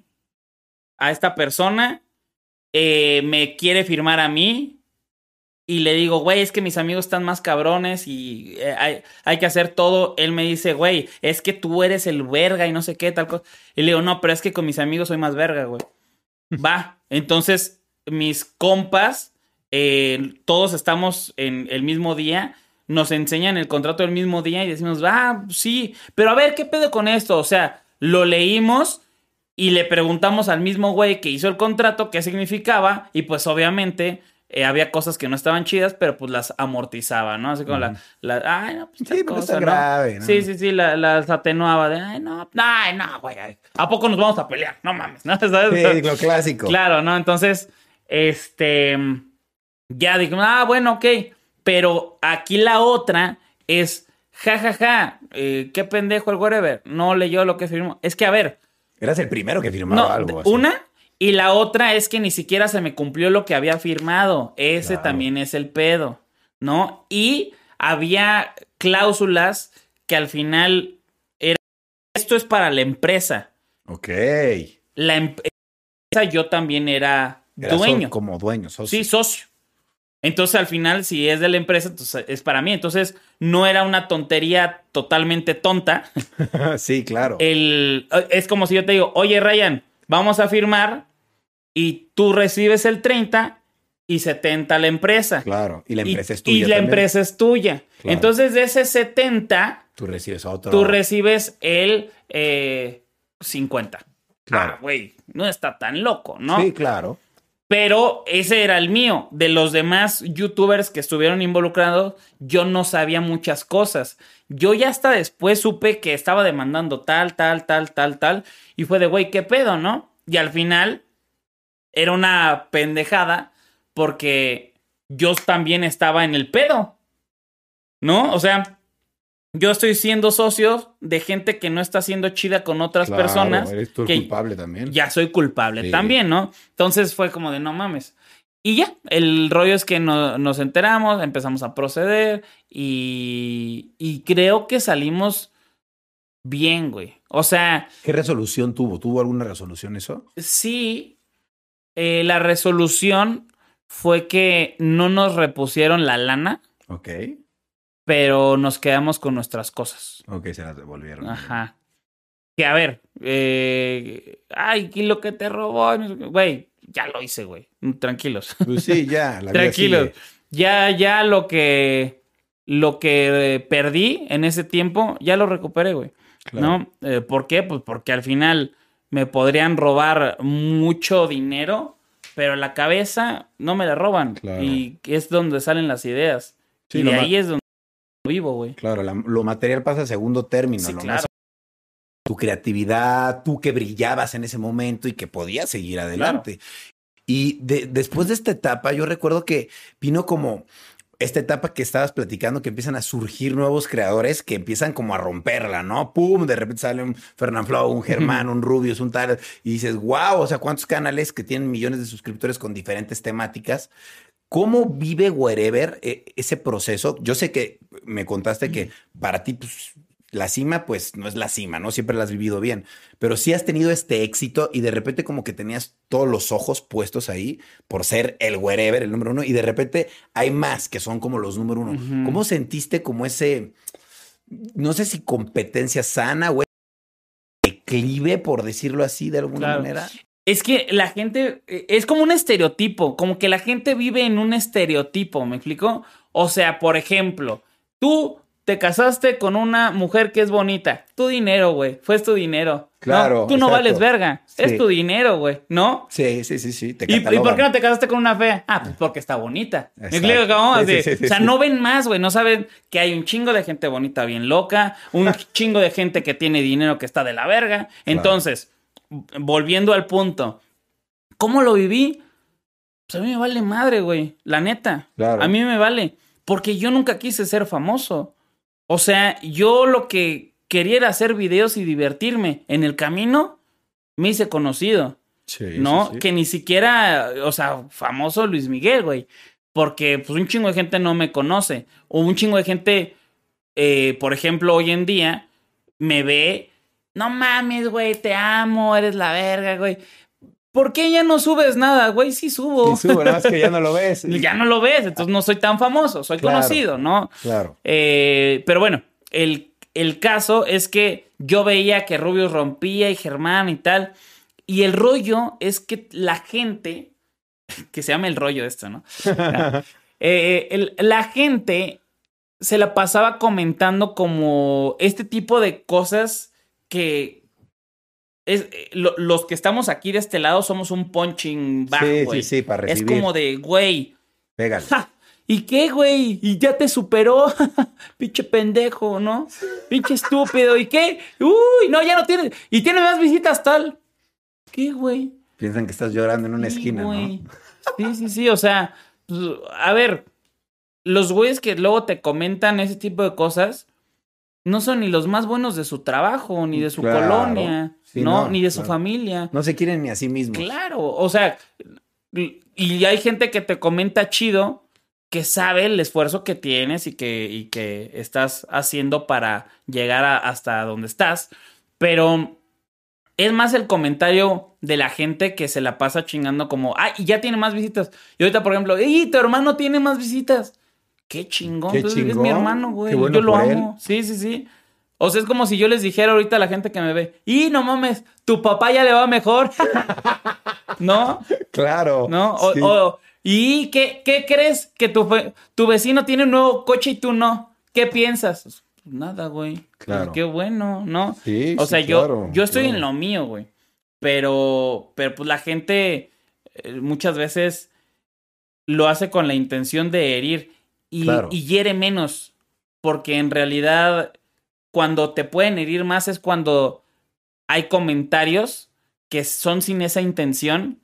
a esta persona, eh, me quiere firmar a mí, y le digo, güey, es que mis amigos están más cabrones y eh, hay, que hacer todo. Él me dice, güey, es que tú eres el verga y no sé qué, tal cosa. Y le digo, no, pero es que con mis amigos soy más verga, güey. Va. Entonces, mis compas, eh, todos estamos en el mismo día, nos enseñan el contrato del mismo día y decimos, ah, sí, pero a ver, ¿qué pedo con esto? O sea, lo leímos y le preguntamos al mismo güey que hizo el contrato qué significaba y pues obviamente eh, había cosas que no estaban chidas, pero pues las amortizaba, ¿no? Así como la, ay, no, pues sí, cosa, está grave, ¿no? Sí, sí, sí, las atenuaba de, ay, no, ay, no, güey, ¿a poco nos vamos a pelear? No mames, ¿no? ¿Sabes? Sí, lo clásico. Claro, ¿no? Entonces, este, ya dije, ah, bueno, ok, pero aquí la otra es, ja, ja, ja, eh, qué pendejo el whatever, no leyó lo que firmó. Es que, a ver. Eras el primero que firmaba algo así. Una, Y la otra es que ni siquiera se me cumplió lo que había firmado. Ese Claro. también es el pedo, ¿no? Y había cláusulas que al final era, esto es para la empresa. Ok. La em- empresa yo también era Era so- dueño. como dueño, socio. Sí, socio. Entonces, al final, si es de la empresa, entonces es para mí. Entonces, no era una tontería totalmente tonta. sí, claro. El, es como si yo te digo, oye, Ryan, vamos a firmar y tú recibes el 30 y 70 la empresa. Claro. Y la Y- empresa es y tuya. la también. empresa es tuya. Claro. Entonces, de ese 70, Tú recibes otro. tú recibes el eh, 50. Claro. Ah, güey, no está tan loco, ¿no? Sí, claro. Pero ese era el mío. De los demás youtubers que estuvieron involucrados, yo no sabía muchas cosas. Yo ya hasta después supe que estaba demandando tal, tal, tal, tal, tal. Y fue de, güey, ¿qué pedo, no? Y al final era una pendejada porque yo también estaba en el pedo. ¿No? O sea, yo estoy siendo socio de gente que no está siendo chida con otras Claro, personas. Eres tú el que- culpable también. ya soy culpable Sí. también, ¿no? Entonces fue como de no mames. Y ya, el rollo es que no- nos enteramos, empezamos a proceder y, y creo que salimos bien, güey. O sea, ¿Qué resolución tuvo? ¿Tuvo alguna resolución eso? sí, eh, la resolución fue que no nos repusieron la lana, Ok. Pero nos quedamos con nuestras cosas. Ok, se las devolvieron. Ajá. Que a ver, eh, ay, ¿y lo que te robó? Güey, ya lo hice, güey. Tranquilos. Pues sí, ya. La Tranquilos. Ya, ya lo que lo que eh, perdí en ese tiempo, ya lo recuperé, güey. Claro. ¿No? Eh, ¿Por qué? Pues porque al final me podrían robar mucho dinero, pero la cabeza no me la roban. Claro. Y es donde salen las ideas. Sí, y de ahí es donde vivo, güey. Claro, la- lo material pasa a segundo término. Sí, lo claro. más- tu creatividad, tú que brillabas en ese momento y que podías seguir adelante. Y de- después de esta etapa, yo recuerdo que vino como esta etapa que estabas platicando, que empiezan a surgir nuevos creadores que empiezan como a romperla, ¿no? ¡Pum! De repente sale un Fernanfloo, un Germán, un Rubius, un tal, y dices, wow, o sea, cuántos canales que tienen millones de suscriptores con diferentes temáticas. ¿Cómo vive Wherever eh, ese proceso? Yo sé que me contaste que para ti, pues, la cima, pues, no es la cima, ¿no? Siempre la has vivido bien, pero sí has tenido este éxito y de repente como que tenías todos los ojos puestos ahí por ser el Wherever, el número uno, y de repente hay más que son como los número uno. ¿Cómo sentiste como ese, no sé si competencia sana o declive, por decirlo así, de alguna Claro. manera? Es que la gente eh, es como un estereotipo, como que la gente vive en un estereotipo, ¿me explico? O sea, por ejemplo, tú te casaste con una mujer que es bonita, tu dinero, güey, fue tu dinero. ¿no? Claro, Tú no exacto. vales verga, es tu dinero, güey, ¿no? Sí, sí, sí, sí. Te ¿Y, y por qué no te casaste con una fea? Ah, pues porque está bonita. ¿Me explico cómo? Sí, o sea, no ven más, güey. No saben que hay un chingo de gente bonita bien loca, un chingo de gente que tiene dinero que está de la verga. Entonces, volviendo al punto, ¿cómo lo viví? Pues a mí me vale madre, güey. La neta. Claro. A mí me vale. Porque yo nunca quise ser famoso. O sea, yo lo que quería era hacer videos y divertirme. En el camino me hice conocido. Sí, ¿no? sí, sí. Que ni siquiera, o sea, famoso Luis Miguel, güey. Porque pues un chingo de gente no me conoce. O un chingo de gente, eh, por ejemplo, hoy en día, me ve, no mames, güey, te amo, eres la verga, güey. ¿Por qué ya no subes nada, güey? Sí subo. Sí, subo, nada más que ya no lo ves. ya no lo ves, entonces no soy tan famoso, soy Claro. conocido, ¿no? Claro. Eh, pero bueno, el, el caso es que yo veía que Rubius rompía y Germán y tal. Y el rollo es que la gente, que se llama el rollo esto, ¿no? Eh, el- la gente se la pasaba comentando como este tipo de cosas que es, eh, lo- los que estamos aquí de este lado somos un punching bag, sí, güey. sí, sí, para Es recibir. como de, güey, Pégale. Ja, ¿Y qué, güey? ¿Y ya te superó? Pinche pendejo, ¿no? Pinche estúpido. ¿Y qué? Uy, no, ya no tiene. Y tiene más visitas tal. ¿Qué, güey? Piensan que estás llorando en una Sí, esquina, güey. ¿no? Sí, sí, sí. O sea, pues, a ver, los güeyes que luego te comentan ese tipo de cosas, no son ni los más buenos de su trabajo, ni de su Claro. colonia, Sí, ¿no? no, Ni de su claro. familia. No se quieren ni a sí mismos. Claro, o sea, y hay gente que te comenta chido que sabe el esfuerzo que tienes y que, y que estás haciendo para llegar a- hasta donde estás, pero es más el comentario de la gente que se la pasa chingando como, ay, y ya tiene más visitas. Y ahorita, por ejemplo, ¡y tu hermano tiene más visitas! ¡Qué chingón! Qué Entonces, es mi hermano, güey. Bueno yo lo él. amo. Sí, sí, sí. O sea, es como si yo les dijera ahorita a la gente que me ve, ¡y no mames! Tu papá ya le va mejor. ¿No? Claro. ¿No? O, Sí. o- ¿Y qué, qué crees? Que tu, vecino tiene un nuevo coche y tú no. ¿Qué piensas? Pues nada, güey. Claro. Qué bueno, ¿no? Sí, o sí, sea, yo, claro, yo estoy claro. en lo mío, güey. Pero, pero pues la gente eh, muchas veces lo hace con la intención de herir y, Claro. y hiere menos. Porque en realidad, cuando te pueden herir más es cuando hay comentarios que son sin esa intención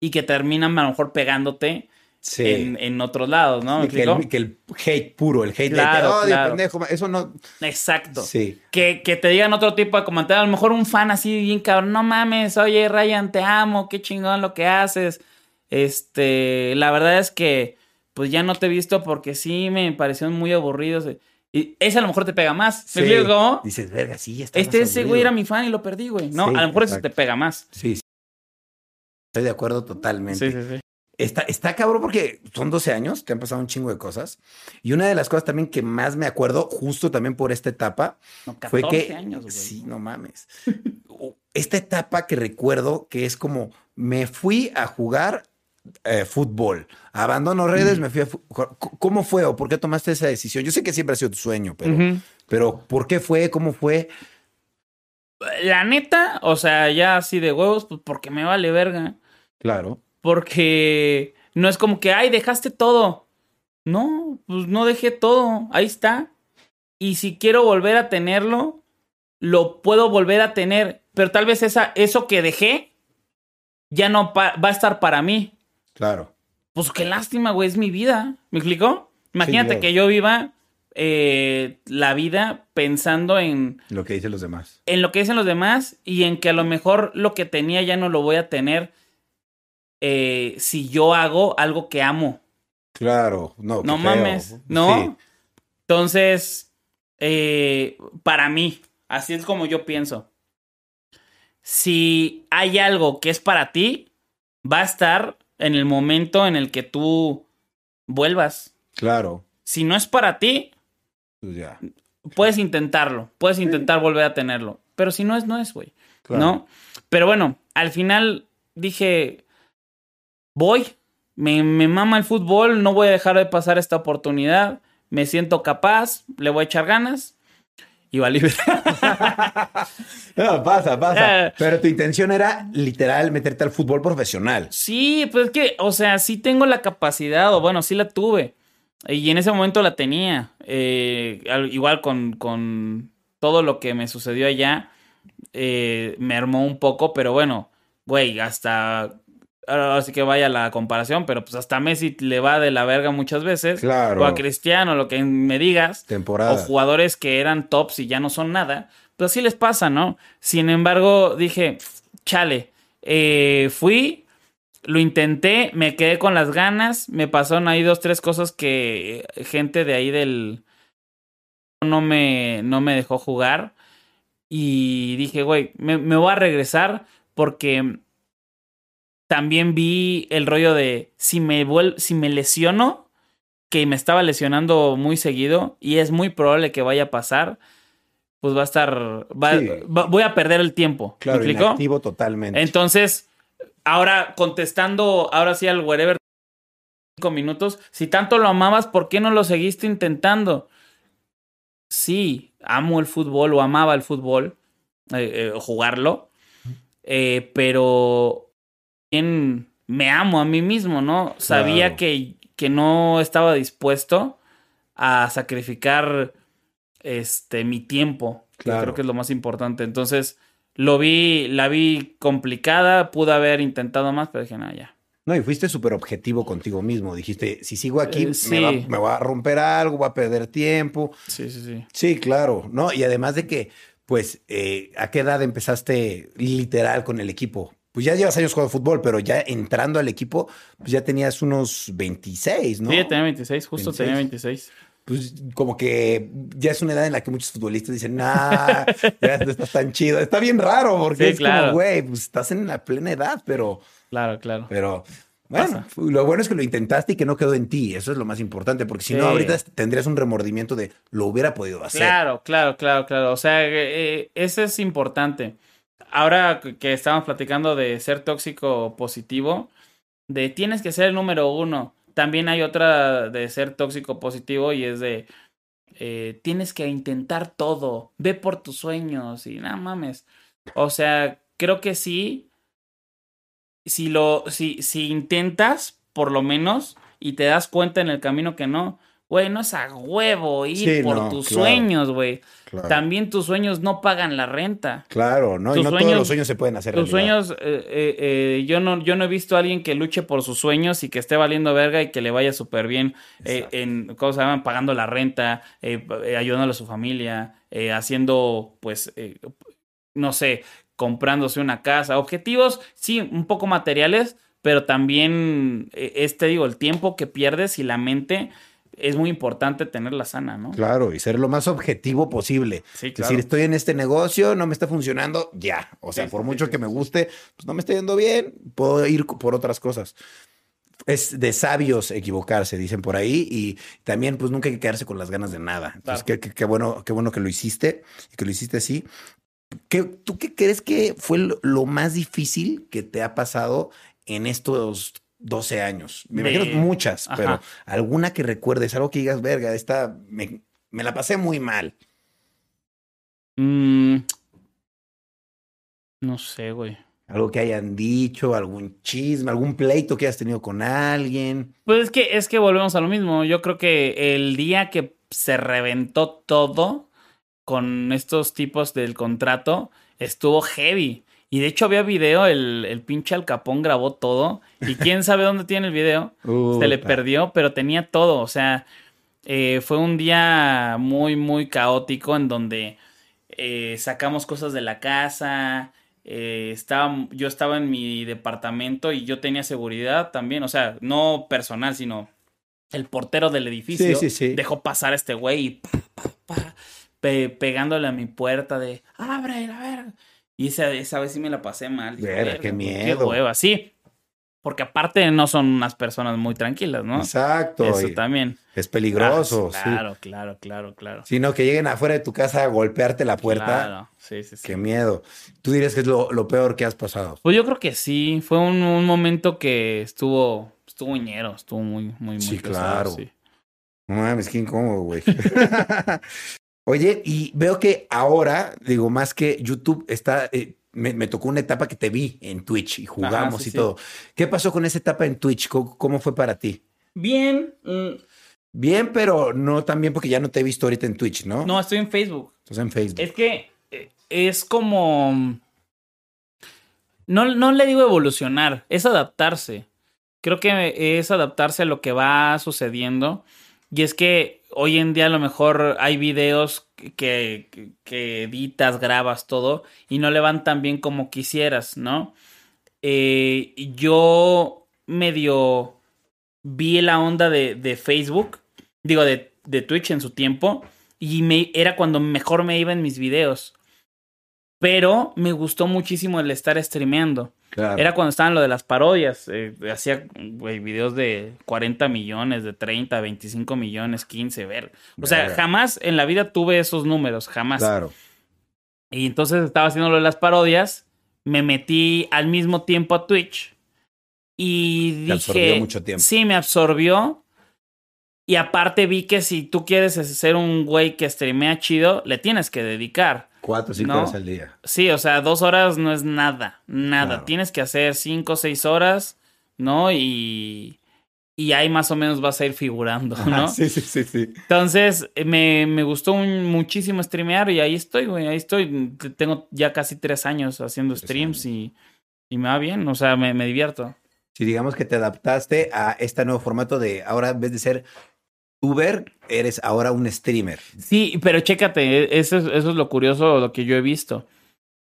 y que terminan a lo mejor pegándote Sí. en, en otros lados, ¿no? ¿Me que, el, que el hate puro, el hate Claro, de te odio, claro. pendejo. Eso no. Exacto. Sí. Que, que te digan otro tipo de comentario. A lo mejor un fan así bien cabrón. No mames, oye, Ryan, te amo. Qué chingón lo que haces. Este, la verdad es que, pues ya no te he visto porque sí me parecieron muy aburridos. Y ese a lo mejor te pega más. Sí. ¿Me cómo? Dices, verga, sí, ya está. Este, ese aburrido". güey era mi fan y lo perdí, güey. No, Sí, a lo mejor eso exacto. te pega más. Sí, sí. Estoy de acuerdo totalmente. Sí, sí, sí. Está, está cabrón porque son 12 años, te han pasado un chingo de cosas. Y una de las cosas también que más me acuerdo, justo también por esta etapa, No, 14 fue que. años, güey. sí, no mames. esta etapa que recuerdo que es como me fui a jugar eh, fútbol, abandono redes, me fui a ¿Cómo fue o por qué tomaste esa decisión? Yo sé que siempre ha sido tu sueño, pero, pero ¿por qué fue? ¿Cómo fue? La neta, o sea, ya así de huevos, pues porque me vale verga. Claro. Porque no es como que, ay, dejaste todo. No, pues no dejé todo. Ahí está. Y si quiero volver a tenerlo, lo puedo volver a tener. Pero tal vez esa, eso que dejé ya no va a estar para mí. Claro. Pues qué lástima, güey, es mi vida. ¿Me explicó? Imagínate claro. que yo viva eh, la vida pensando en, Lo que dicen los demás. en lo que dicen los demás y en que a lo mejor lo que tenía ya no lo voy a tener eh, si yo hago algo que amo. Claro. No, No feo. mames, ¿no? Sí. Entonces, eh, para mí, así es como yo pienso. Si hay algo que es para ti, va a estar en el momento en el que tú vuelvas. Claro. Si no es para ti, Pues ya. puedes intentarlo, puedes intentar volver a tenerlo. Pero si no es, no es, güey. Claro. ¿No? Pero bueno, al final dije, voy, me, me mama el fútbol, no voy a dejar de pasar esta oportunidad, me siento capaz, le voy a echar ganas va libre. No, pasa, pasa. Eh. Pero tu intención era literal meterte al fútbol profesional. sí, pues es que, o sea, sí tengo la capacidad, o bueno, sí la tuve. Y en ese momento la tenía. Eh, al- igual con, con todo lo que me sucedió allá, eh, me armó un poco, pero bueno, güey, hasta. Ahora sí que vaya la comparación, pero pues hasta Messi le va de la verga muchas veces. Claro. O a Cristiano, lo que me digas. Temporada. O jugadores que eran tops y ya no son nada. Pues así les pasa, ¿no? Sin embargo, dije, chale, eh, fui, lo intenté, me quedé con las ganas, me pasaron ahí dos, tres cosas que gente de ahí del... no me, no me dejó jugar. Y dije, güey, me, me voy a regresar porque también vi el rollo de si me, vuel si me lesiono, que me estaba lesionando muy seguido y es muy probable que vaya a pasar, pues va a estar, va- Sí. va- voy a perder el tiempo. Claro, ¿Me inactivo totalmente. Entonces, ahora contestando, ahora sí al wherever cinco minutos, si tanto lo amabas, ¿por qué no lo seguiste intentando? Sí, amo el fútbol o amaba el fútbol, eh, eh, jugarlo, eh, pero también me amo a mí mismo, ¿no? Sabía que, que no estaba dispuesto a sacrificar este mi tiempo, que creo que es lo más importante. Entonces, lo vi, la vi complicada, pude haber intentado más, pero dije, no, ya. No, y fuiste súper objetivo contigo mismo. Dijiste, si sigo aquí, Eh, me, sí. va, me va a romper algo, va a perder tiempo. Sí, sí, sí. Sí, claro, ¿no? Y además de que, pues, eh, ¿a qué edad empezaste literal con el equipo? Pues ya llevas años jugando fútbol, pero ya entrando al equipo, pues ya tenías unos 26, ¿no? Sí, tenía 26, justo 26. tenía 26. Pues como que ya es una edad en la que muchos futbolistas dicen, nah, ya no estás tan chido. Está bien raro porque Sí, es claro. como, güey, pues estás en la plena edad, pero, Claro, claro. pero bueno, Pasa. lo bueno es que lo intentaste y que no quedó en ti. Eso es lo más importante, porque si no, Sí. ahorita tendrías un remordimiento de lo hubiera podido hacer. Claro, claro, claro, claro. O sea, eh, eh, eso es importante. Ahora que- estamos platicando de ser tóxico positivo, de tienes que ser el número uno. También hay otra de ser tóxico positivo y es de eh, tienes que intentar todo, ve por tus sueños y nada mames. O sea, creo que sí. Si lo, si, si intentas, por lo menos, y te das cuenta en el camino que no, güey, no es a huevo ir Sí, por no, tus claro. sueños, güey. Claro. También tus sueños no pagan la renta. Claro, ¿no? Y Tus no todos sueños- los sueños se pueden hacer. Tus realidad. sueños, eh, eh, eh, yo, no, yo no he visto a alguien que luche por sus sueños y que esté valiendo verga y que le vaya súper bien eh, en, ¿cómo se llaman? Pagando la renta, eh, eh, ayudándole a su familia, haciendo, pues, no sé, comprándose una casa. Objetivos, sí, un poco materiales, pero también, este, digo, el tiempo que pierdes y la mente es muy importante tenerla sana, ¿no? Claro, y ser lo más objetivo posible. Sí, Es decir, estoy en este negocio, no me está funcionando, ya. O sea, Sí, por sí, mucho que me guste, pues no me está yendo bien, puedo ir por otras cosas. Es de sabios equivocarse, dicen por ahí, y también pues nunca hay que quedarse con las ganas de nada. Entonces, Claro. qué, qué- qué bueno, qué bueno que lo hiciste y que lo hiciste así. ¿Qué, ¿Tú qué crees que fue lo, lo más difícil que te ha pasado en estos 12 años? Me De- imagino muchas, Ajá. pero alguna que recuerdes, algo que digas, verga, esta me, me la pasé muy mal. Mm, no sé, güey. Algo que hayan dicho, algún chisme, algún pleito que hayas tenido con alguien. Pues es que, es que volvemos a lo mismo. Yo creo que el día que se reventó todo con estos tipos del contrato estuvo heavy. Y de hecho había video, el, el pinche Alcapón grabó todo. Y quién sabe dónde tiene el video. Se le perdió, pero tenía todo. O sea, eh, fue un día muy, muy caótico en donde eh, sacamos cosas de la casa. eh, estaba, yo estaba en mi departamento y yo tenía seguridad también. O sea, no personal, sino el portero del edificio Sí, sí, sí. dejó pasar a este güey y pa, pa, pa, pe- pegándole a mi puerta de abre, a ver. Y esa, esa vez sí me la pasé mal. Dije, Verga, "Verga, qué miedo". hueva, sí. Porque aparte no son unas personas muy tranquilas, ¿no? Exacto. Eso también. Es peligroso. Ah, sí. claro, claro, claro, claro. Sino que lleguen afuera de tu casa a golpearte la puerta. Claro, sí, sí, sí. Qué miedo. Tú dirías que es lo, lo peor que has pasado. Pues yo creo que sí. Fue un, un momento que estuvo, estuvo ñero, estuvo muy, muy, muy Sí, pesado, claro. sí. No mames, qué incómodo, güey. Oye, y veo que ahora, digo, más que YouTube está. eh, me, me tocó una etapa que te vi en Twitch y jugamos sí, y sí. todo. ¿Qué pasó con esa etapa en Twitch? ¿Cómo, cómo fue para ti? Bien. mm, Bien, pero no tan bien porque ya no te he visto ahorita en Twitch, ¿no? No, estoy en Facebook. Estás en Facebook. Es que eh, es como. No, no le digo evolucionar, es adaptarse. Creo que es adaptarse a lo que va sucediendo. Y es que hoy en día a lo mejor hay videos que, que, editas, grabas todo y no le van tan bien como quisieras, ¿no? Eh, yo medio vi la onda de, de Facebook, digo, de, de Twitch en su tiempo, y me, era cuando mejor me iba en mis videos. Pero me gustó muchísimo el estar streameando. Claro. Era cuando estaban lo de las parodias. eh, hacía videos de 40 millones, de 30, 25 millones, 15, ver. O sea, Verga. jamás en la vida tuve esos números, jamás. Claro. Y entonces estaba haciendo lo de las parodias. Me metí al mismo tiempo a Twitch. Y Te dije. absorbió mucho tiempo. Sí, me absorbió. Y aparte vi que si tú quieres ser un güey que streamea chido, le tienes que dedicar. Cuatro o cinco No. horas al día. Sí, o sea, dos horas no es nada. Nada. Claro. Tienes que hacer cinco o seis horas, ¿no? Y. Y ahí más o menos vas a ir figurando, ¿no? Sí, sí, sí, sí. Entonces, me, me gustó un- muchísimo streamear y ahí estoy, güey, ahí estoy. Tengo ya casi tres años haciendo Tres streams años. y, y me va bien, o sea, me, me divierto. Si digamos que te adaptaste a este nuevo formato de ahora en vez de ser Uber, eres ahora un streamer. Sí, pero chécate, e, eso es, eso es lo curioso, lo que yo he visto.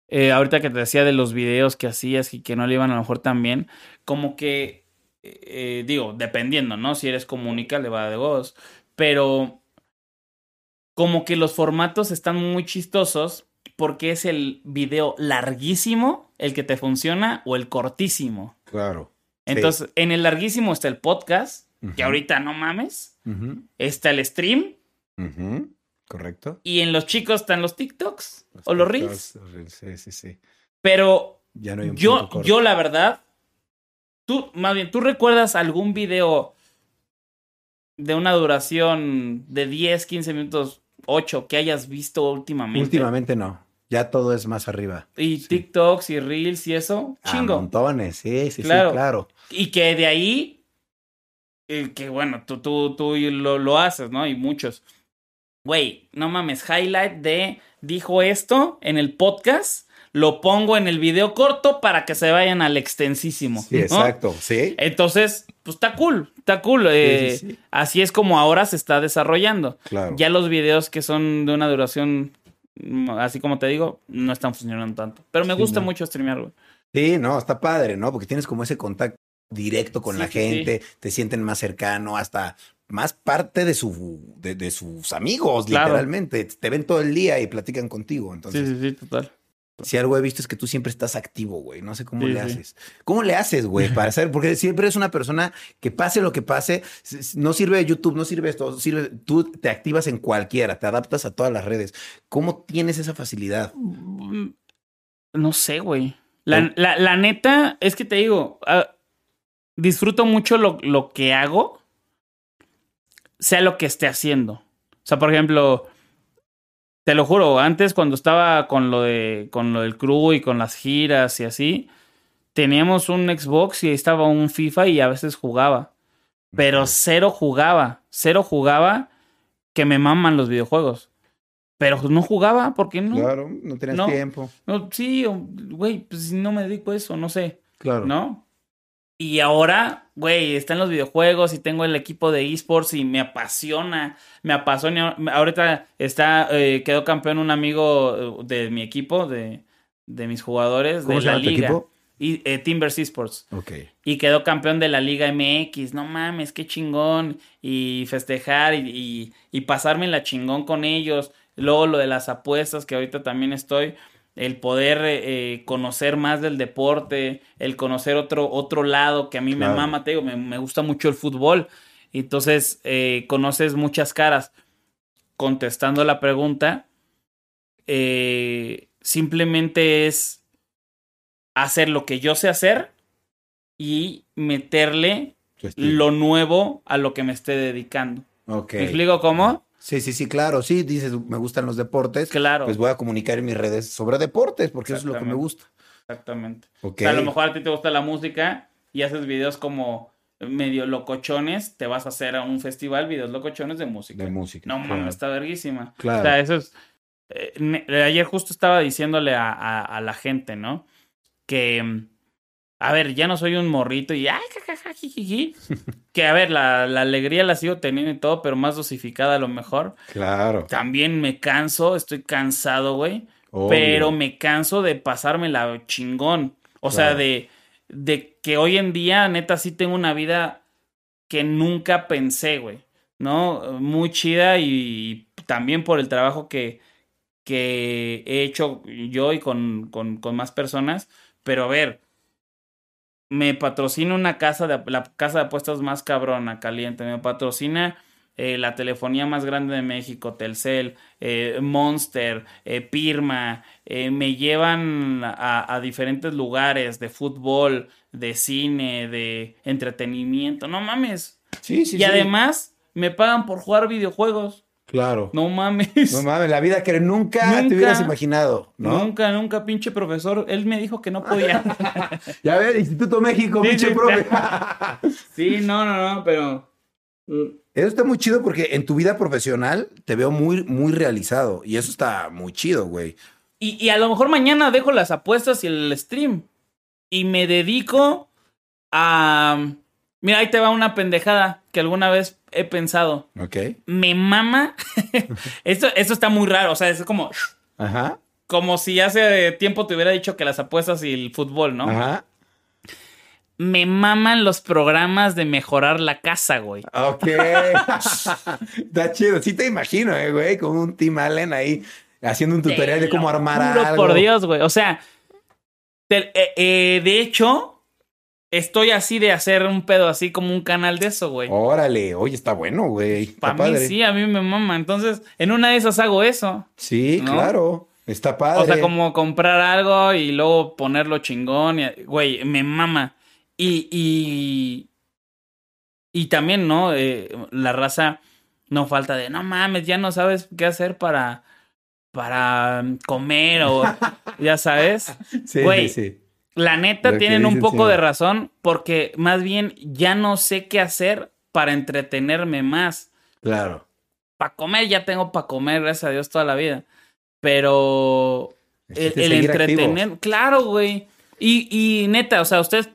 Eh, ahorita que te decía de los videos que hacías y que no le iban a lo mejor tan bien, como que, eh, digo, dependiendo, ¿no? Si eres comunica, le va de voz, pero como que los formatos están muy chistosos porque es el video larguísimo el que te funciona o el cortísimo. Claro. Entonces, en el larguísimo está el podcast, que ahorita no mames, Está el stream, Correcto. y en los chicos están los TikToks o los Reels. TikToks, los Reels, Sí, sí, sí. Pero Ya no hay un yo, yo la verdad, tú, más bien, ¿tú recuerdas algún video de una duración de 10, 15 minutos, 8 que hayas visto últimamente? Últimamente no. Ya todo es más arriba. Y sí. TikToks y Reels y eso, A chingo. montones, sí, sí, Claro. sí, claro. Y que de ahí, eh, que bueno, tú, tú, tú lo, lo haces, ¿no? Y muchos. Güey, no mames, highlight de dijo esto en el podcast, lo pongo en el video corto para que se vayan al extensísimo. Sí, ¿no? exacto. Sí. Entonces, pues está cool, está cool. eh, sí, sí. Así es como ahora se está desarrollando. Claro. Ya los videos que son de una duración, así como te digo, no están funcionando tanto. Pero me gusta no. mucho streamear, güey. Sí, no, está padre, ¿no? Porque tienes como ese contacto directo con Sí, la sí, gente, te sienten más cercano, hasta más parte de su de, de sus amigos, Claro. literalmente. Te ven todo el día y platican contigo. Entonces, Sí, sí, sí, total. si algo he visto es que tú siempre estás activo, güey. No sé cómo Sí, le sí. haces. ¿Cómo le haces, güey? Para hacer, porque siempre es una persona que pase lo que pase, no sirve YouTube, no sirve esto, sirve, tú te activas en cualquiera, te adaptas a todas las redes. ¿Cómo tienes esa facilidad? Mm, No sé, güey. La, la, la neta, es que te digo, ah, disfruto mucho lo, lo que hago, sea lo que esté haciendo. O sea, por ejemplo, te lo juro, antes cuando estaba con lo de con lo del crew y con las giras y así, teníamos un Xbox y ahí estaba un FIFA y a veces jugaba. Pero cero jugaba, cero jugaba que me maman los videojuegos. Pero no jugaba, ¿por qué no? Claro, no No. tiempo. No, sí, güey, pues no me dedico a eso, no sé, Claro. ¿no? Y ahora, güey, están los videojuegos y tengo el equipo de esports y me apasiona, me apasiona. Ahorita está, eh, quedó campeón un amigo eh, de mi equipo, de, de mis jugadores, ¿Cómo de se la llama tu liga. equipo? Y, eh, Timbers Esports. Ok. Y quedó campeón de la Liga MX. No mames, qué chingón. Y festejar y, y, y pasarme la chingón con ellos. Luego lo de las apuestas, que ahorita también estoy. El poder eh, conocer más del deporte, el conocer otro, otro lado que a mí Claro. me mama, te digo, me, me gusta mucho el fútbol. Entonces, eh, conoces muchas caras. Contestando la pregunta, eh, simplemente es hacer lo que yo sé hacer y meterle lo nuevo a lo que me esté dedicando. Ok. ¿Me explico cómo? Sí, sí, sí, claro. Sí, dices, me gustan los deportes. Claro, Pues voy a comunicar en mis redes sobre deportes, porque eso es lo que me gusta. exactamente. O sea, a lo mejor a ti te gusta la música y haces videos como medio locochones, te vas a hacer a un festival videos locochones de música. De música. No claro. mames, está verguísima. Claro. O sea, eso es. eh, ayer justo estaba diciéndole a, a- a la gente, ¿no? Que. A ver, ya no soy un morrito y. Ay, jajaja, jijiji. que a ver, la, la alegría la sigo teniendo y todo, pero más dosificada a lo mejor. Claro. También me canso, estoy cansado, güey. Obvio. Pero me canso de pasarme la chingón. O sea, de, de que hoy en día, neta, sí tengo una vida que nunca pensé, güey. ¿No? Muy chida y también por el trabajo que, que he hecho yo y con, con, con más personas. Pero a ver, me patrocina una casa de la casa de apuestas más cabrona, caliente. Me patrocina eh, la telefonía más grande de México, Telcel, eh, Monster, eh, Pirma. eh, me llevan a, a diferentes lugares de fútbol, de cine, de entretenimiento. No mames. Sí, sí, y sí. además me pagan por jugar videojuegos. Claro. No mames. No mames, la vida que nunca, te Nunca. hubieras imaginado, ¿no? Nunca, nunca, pinche profesor. Él me dijo que no podía. Ya ves, Instituto México, Sí, pinche sí. profe. sí, no, no, no, pero. mm, Eso está muy chido porque en tu vida profesional te veo muy, muy realizado. Y eso está muy chido, güey. Y, y a lo mejor mañana dejo las apuestas y el stream. Y me dedico a... Mira, ahí te va una pendejada que alguna vez he pensado. Ok. Me mama. esto, esto está muy raro. O sea, es como, Ajá. como si hace tiempo te hubiera dicho que las apuestas y el fútbol, ¿no? Ajá. Me maman los programas de mejorar la casa, güey. Ok. Está chido. Sí te imagino, eh, güey, con un Tim Allen ahí haciendo un tutorial de cómo armar juro algo. por Dios, güey. O sea, eh, eh, de hecho, estoy así de hacer un pedo así como un canal de eso, güey. Órale, oye, está bueno, güey. Para mí padre. sí, a mí me mama. Entonces, en una de esas hago eso. Sí, ¿No? claro. Está padre. O sea, como comprar algo y luego ponerlo chingón. y- Güey, me mama. Y, y, y también, ¿no? Eh, la raza no falta de, no mames, ya no sabes qué hacer para, para comer o, ya sabes. Sí, güey, sí, sí. La neta, tienen un poco de razón porque más bien ya no sé qué hacer para entretenerme más. Claro. Para comer ya tengo para comer, gracias a Dios, toda la vida. Pero el, entretener, activos. claro, güey. Y, y neta, o sea, ustedes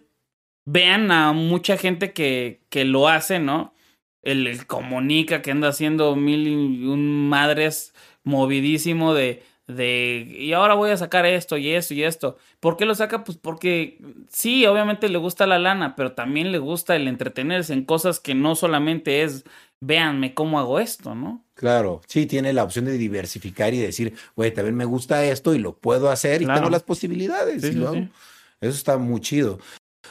vean a mucha gente que, que lo hace, ¿no? El, el comunica que anda haciendo mil y un madres movidísimo de, de, y ahora voy a sacar esto y esto y esto. ¿Por qué lo saca? Pues porque sí, obviamente le gusta la lana, pero también le gusta el entretenerse en cosas que no solamente es, véanme cómo hago esto, ¿no? Claro, sí, tiene la opción de diversificar y decir, güey, también me gusta esto y lo puedo hacer y tengo las posibilidades. Sí, y sí, lo hago. sí. Eso está muy chido.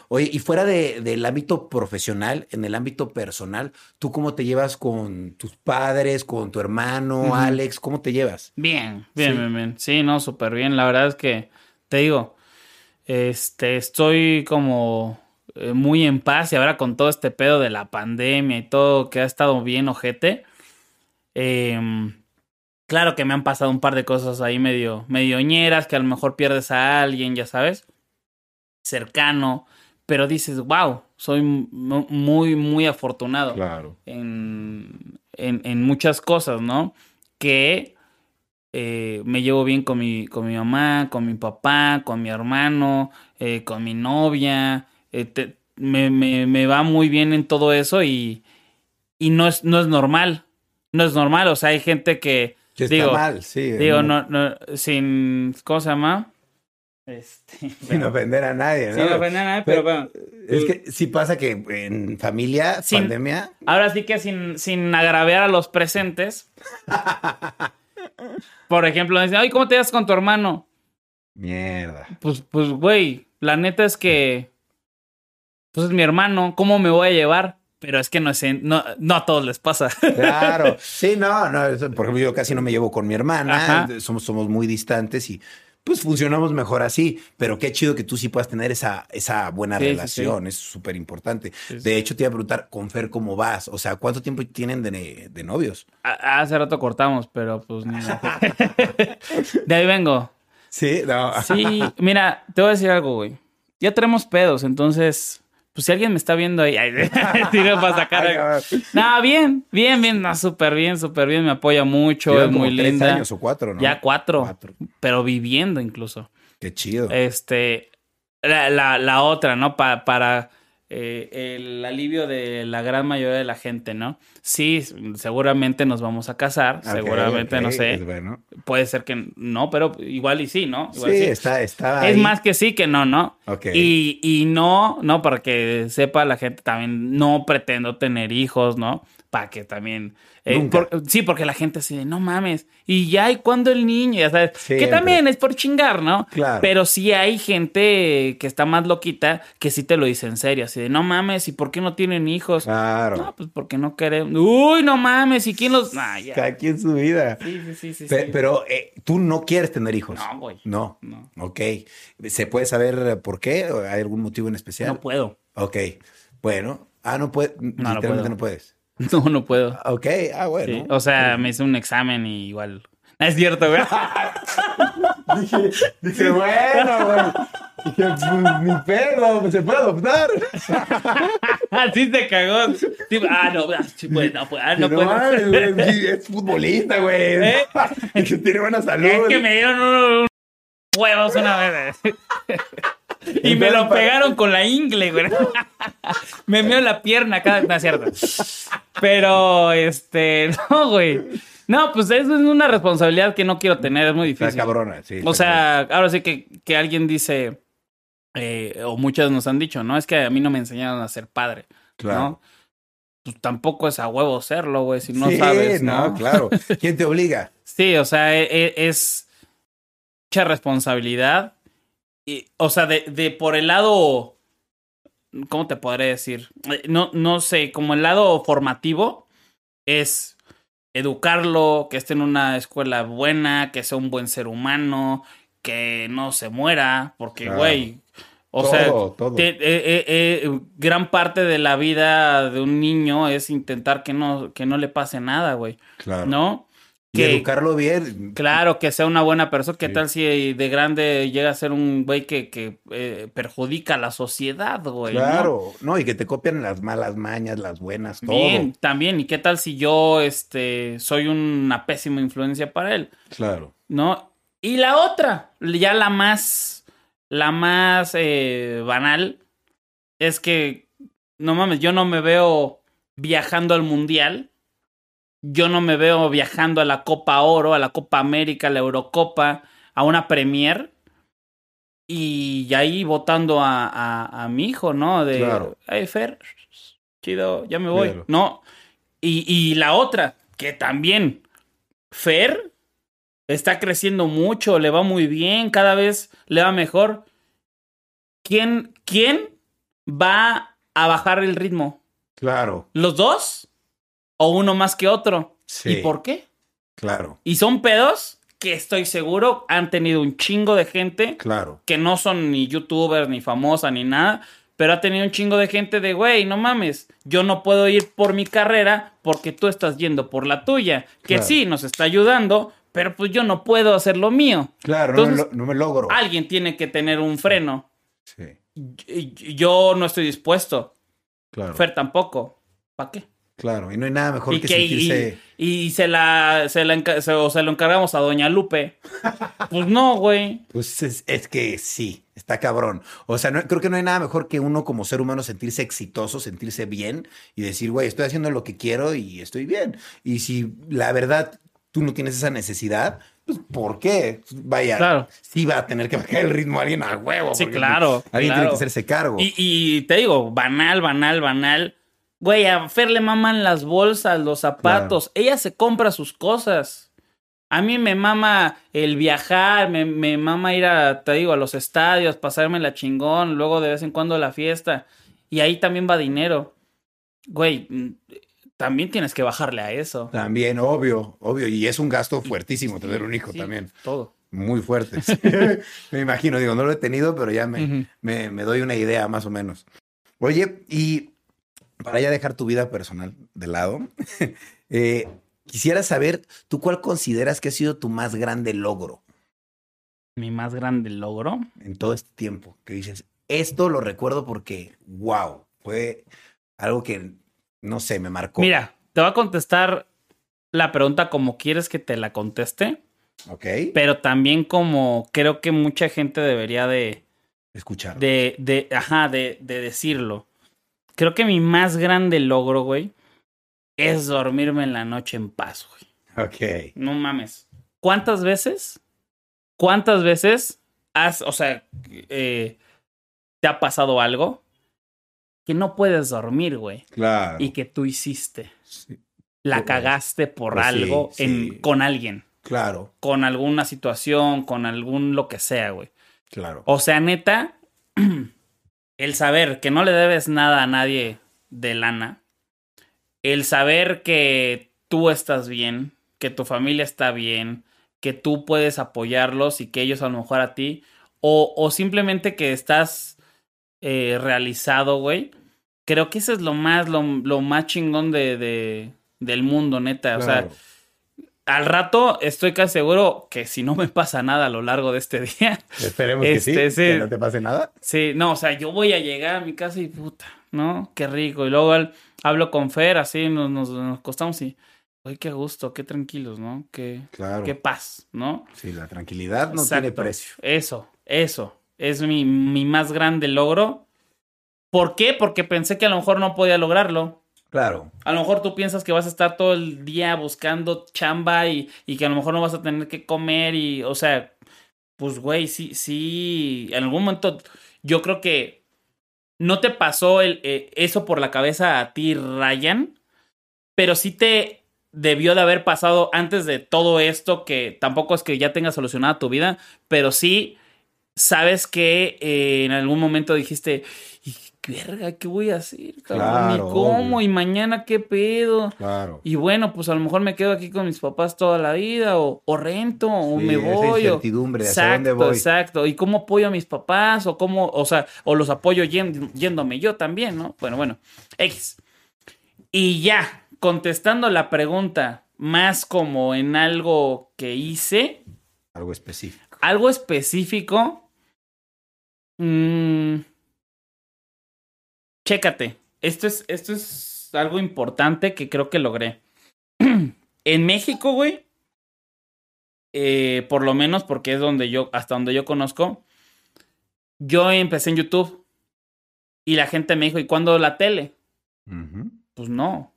Oye, y fuera de- del ámbito profesional, en el ámbito personal, ¿tú cómo te llevas con tus padres, con tu hermano. Alex? ¿Cómo te llevas? Bien, bien, Sí. bien, bien. Sí, no, súper bien. La verdad es que, te digo, este, estoy como eh, muy en paz y ahora con todo este pedo de la pandemia y todo que ha estado bien ojete. em, claro que me han pasado un par de cosas ahí medio, medio ñeras, que a lo mejor pierdes a alguien, ya sabes, cercano, pero dices, wow, soy mu- muy, muy afortunado Claro. en, en, en muchas cosas, ¿no? Que eh, me llevo bien con mi, con mi mamá, con mi papá, con mi hermano, eh, con mi novia. eh, te- me, me, me va muy bien en todo eso y, y no, es, no es normal. No es normal. O sea, hay gente que. Que está digo, mal, sí. Digo, no, no, sin. ¿Cómo se llama? Este. Sin ofender a nadie, ¿no? Sin ofender a nadie, pero bueno. Es que sí pasa que en familia, Sin- pandemia, Ahora sí que sin, sin agraviar a los presentes. Por ejemplo, dicen, ay, ¿cómo te llevas con tu hermano? mierda. Pues, pues, güey, la neta es que. Pues es mi hermano, ¿cómo me voy a llevar? Pero es que no, es en- no, no a todos les pasa. Claro, sí, no, no, por ejemplo, yo casi no me llevo con mi hermana, Ajá. somos, somos muy distantes y pues funcionamos mejor así, pero qué chido que tú sí puedas tener esa, esa buena Sí, sí, relación, es súper importante. De hecho, te iba a preguntar, con Fer, ¿cómo vas? O sea, ¿cuánto tiempo tienen de, de novios? A- Hace rato cortamos, pero pues ni. De ahí vengo. Sí, no. Sí, mira, te voy a decir algo, güey. Ya tenemos pedos, entonces, pues si alguien me está viendo ahí, digo, para sacar. No, bien, bien, bien, no, súper bien, súper bien, me apoya mucho, Llevan es como muy tres linda. años o cuatro, ¿no? Ya cuatro, Cuatro. pero viviendo incluso. Qué chido. Este, la, la, la otra, ¿no? Pa- para eh, el alivio de la gran mayoría de la gente, ¿no? Sí, seguramente nos vamos a casar, seguramente, no sé. es bueno. Puede ser que no, pero igual y sí, ¿no? Igual Sí, sí. está, está Es más que sí que no, ¿no? Ok. Y, y no, no, para que sepa la gente también, no pretendo tener hijos, ¿no? Para que también... eh, por- sí, porque la gente así de, no mames, y ya, ¿y cuándo el niño? Ya sabes, que también es por chingar, ¿no? Claro. Pero sí hay gente que está más loquita que sí te lo dice en serio, así de, no mames, ¿y por qué no tienen hijos? Claro. No, pues porque no queremos. Uy, no mames, ¿y quién los...? Nah, ya. Cada quien su vida. Sí, sí, sí, sí. Pe- sí. Pero eh, tú no quieres tener hijos. No, güey. No. No. Ok. ¿Se puede saber por qué? ¿O ¿Hay algún motivo en especial? No puedo. Ok. Bueno. Ah, no puedes. literalmente puedo. no puedes. No, no puedo. Ok. Ah, bueno. Sí, O sea, me hice un examen y igual. No es cierto, güey. dije, dije, bueno, güey. Dije, pues, ni pedo, se puede adoptar. Así se cagó. Ah, no, ah, sí, pues, no, pues, ah, no No güey, es futbolista, güey. ¿Eh? Tiene buena salud. Es que me dieron unos huevos una vez. Y me lo pegaron con la ingle, güey. me meo la pierna cada... No, es cierto. Pero, este, no, güey. No, pues eso es una responsabilidad que no quiero tener, es muy difícil. Está cabrona, sí. O sea, ahora sí que, que alguien dice, eh, o muchos nos han dicho, ¿no? Es que a mí no me enseñaron a ser padre, Claro. ¿no? Pues tampoco es a huevo serlo, güey, si no Sí, sabes, ¿no? claro. ¿Quién te obliga? Sí, o sea, e- e- es mucha responsabilidad. Y, o sea, de, de por el lado, ¿cómo te podré decir? Eh, No, no sé, como el lado formativo es educarlo, que esté en una escuela buena, que sea un buen ser humano, que no se muera, porque, güey, o Todo, sea, todo. te- eh, eh, eh, gran parte de la vida de un niño es intentar que no, que no le pase nada, güey, Claro. ¿no? Y Que- educarlo bien. Claro, que sea una buena persona. ¿Qué Sí. tal si de grande llega a ser un güey que, que eh, perjudica a la sociedad, güey? ¿no? Claro, ¿no? y que te copian las malas mañas, las buenas, todo. Bien, también. ¿Y qué tal si yo este, soy una pésima influencia para él? Claro. ¿No? Y la otra, ya la más, la más eh, banal, es que, no mames, yo no me veo viajando al mundial. Yo no me veo viajando a la Copa Oro, a la Copa América, a la Eurocopa, a una Premier. Y ahí votando a, a, a mi hijo, ¿no? De, Claro. ay, Fer, chido, ya me voy. Claro. No. Y, y la otra, que también, Fer está creciendo mucho, le va muy bien, cada vez le va mejor. ¿Quién, quién va a bajar el ritmo? Claro. ¿Los dos? ¿O uno más que otro? Sí. ¿Y por qué? Claro. Y son pedos que estoy seguro han tenido un chingo de gente Claro. que no son ni youtubers, ni famosa, ni nada, pero ha tenido un chingo de gente de, güey, no mames, yo no puedo ir por mi carrera porque tú estás yendo por la tuya, que Claro. sí, nos está ayudando, pero pues yo no puedo hacer lo mío. Claro, no, me Entonces, lo- no me logro. Alguien tiene que tener un freno. Sí, Y- y- Yo no estoy dispuesto. claro. Fer tampoco. ¿Para qué? Claro, y no hay nada mejor Y, que, sentirse... y se la, se la enca- se- o se lo encargamos a Doña Lupe. Pues no, güey. Pues es, es que sí, está cabrón. O sea, no- creo que no hay nada mejor que uno como ser humano sentirse exitoso, sentirse bien y decir, güey, estoy haciendo lo que quiero y estoy bien. Y si la verdad tú no tienes esa necesidad, pues ¿por qué? Vaya, Claro. sí va a tener que bajar el ritmo a alguien a huevo. Sí, claro, Alguien tiene claro. que hacerse cargo. Y, y te digo, banal, banal, banal. Güey, a Fer le maman las bolsas, los zapatos. Ella se compra sus cosas. A mí me mama el viajar, me, me mama ir a, te digo, a los estadios, pasarme la chingón, luego de vez en cuando la fiesta. Y ahí también va dinero. Güey, mm, también tienes que bajarle a eso. También, obvio, obvio. Y es un gasto fuertísimo tener un hijo Sí, también. Todo. Muy fuerte. me imagino, digo, no lo he tenido, pero ya me, me, me doy una idea más o menos. Oye, y para ya dejar tu vida personal de lado, eh, quisiera saber, ¿tú cuál consideras que ha sido tu más grande logro Mi más grande logro. en todo este tiempo? Que dices, esto lo recuerdo porque, wow, fue algo que, no sé, me marcó. Mira, te voy a contestar la pregunta como quieres que te la conteste. Ok, pero también como creo que mucha gente debería de, escuchar. de, de, ajá, de, de decirlo. Creo que mi más grande logro, güey, es dormirme en la noche en paz, güey. Ok, No mames. ¿Cuántas veces? ¿Cuántas veces has, o sea, eh, te ha pasado algo que no puedes dormir, güey? claro. Y que tú hiciste. Sí, La Pues, cagaste por pues algo sí. En, con alguien. claro, Con alguna situación, con algún lo que sea, güey. claro. O sea, neta, el saber que no le debes nada a nadie de lana, el saber que tú estás bien, que tu familia está bien, que tú puedes apoyarlos y que ellos a lo mejor a ti, o, o simplemente que estás eh, realizado, güey. Creo que eso es lo más, lo, lo más chingón de, de- del mundo, neta. O sea. Al rato estoy casi seguro que si no me pasa nada a lo largo de este día, Esperemos este, que sí, sí. que no te pase nada. Sí, no, o sea, yo voy a llegar a mi casa y puta, ¿no? Qué rico. Y luego al- hablo con Fer, así nos, nos, nos acostamos y, oye, qué gusto, qué tranquilos, ¿no? Qué, Claro. qué paz, ¿no? Sí, la tranquilidad no Exacto. tiene precio. Eso, eso. es mi, mi más grande logro. ¿Por qué? Porque pensé que a lo mejor no podía lograrlo. Claro. A lo mejor tú piensas que vas a estar todo el día buscando chamba y, y que a lo mejor no vas a tener que comer y, o sea, pues güey, sí, sí, en algún momento yo creo que no te pasó el, eh, eso por la cabeza a ti, Ryan, pero sí te debió de haber pasado antes de todo esto, que tampoco es que ya tengas solucionada tu vida, pero sí sabes que eh, en algún momento dijiste, verga, ¿qué voy a hacer? Claro, ¿Y cómo? obvio. ¿Y mañana qué pedo? Claro. Y bueno, pues a lo mejor me quedo aquí con mis papás toda la vida, o, o rento, o Sí, me esa voy. o- incertidumbre de exacto, dónde voy. exacto. ¿Y cómo apoyo a mis papás? O cómo, o sea, o los apoyo yéndome yo también, ¿no? Bueno, bueno. X. Y ya, contestando la pregunta, más como en algo que hice, Algo específico. algo específico. mm, chécate. Esto es, esto es algo importante que creo que logré. en México, güey. eh, por lo menos porque es donde yo, hasta donde yo conozco. Yo empecé en YouTube. Y la gente me dijo, ¿y cuándo la tele? Pues no.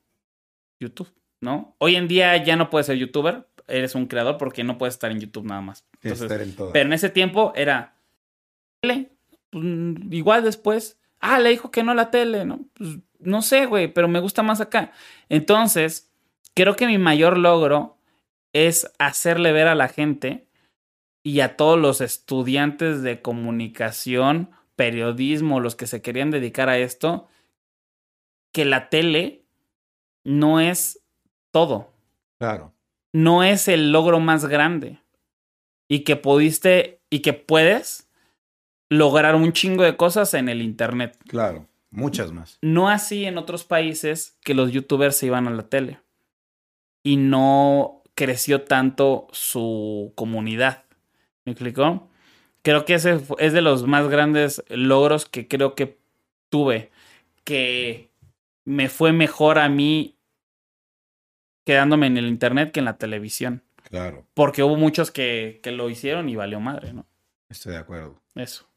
YouTube, ¿no? Hoy en día ya no puedes ser youtuber. Eres un creador porque no puedes estar en YouTube nada más. Tienes que Entonces, estar en todo. pero en ese tiempo era tele. Pues, mm, igual después. Ah, le dijo que no la tele, ¿no? Pues, no sé, güey, pero me gusta más acá. Entonces, creo que mi mayor logro es hacerle ver a la gente y a todos los estudiantes de comunicación, periodismo, los que se querían dedicar a esto, que la tele no es todo Claro. no es el logro más grande. Y que pudiste y que puedes lograr un chingo de cosas en el Internet. Claro. Muchas más. No así en otros países que los youtubers se iban a la tele. Y no creció tanto su comunidad. ¿Me explicó? Creo que ese es de los más grandes logros que creo que tuve. Que me fue mejor a mí quedándome en el internet que en la televisión. Claro. Porque hubo muchos que, que lo hicieron y valió madre, ¿no? Estoy de acuerdo. Eso.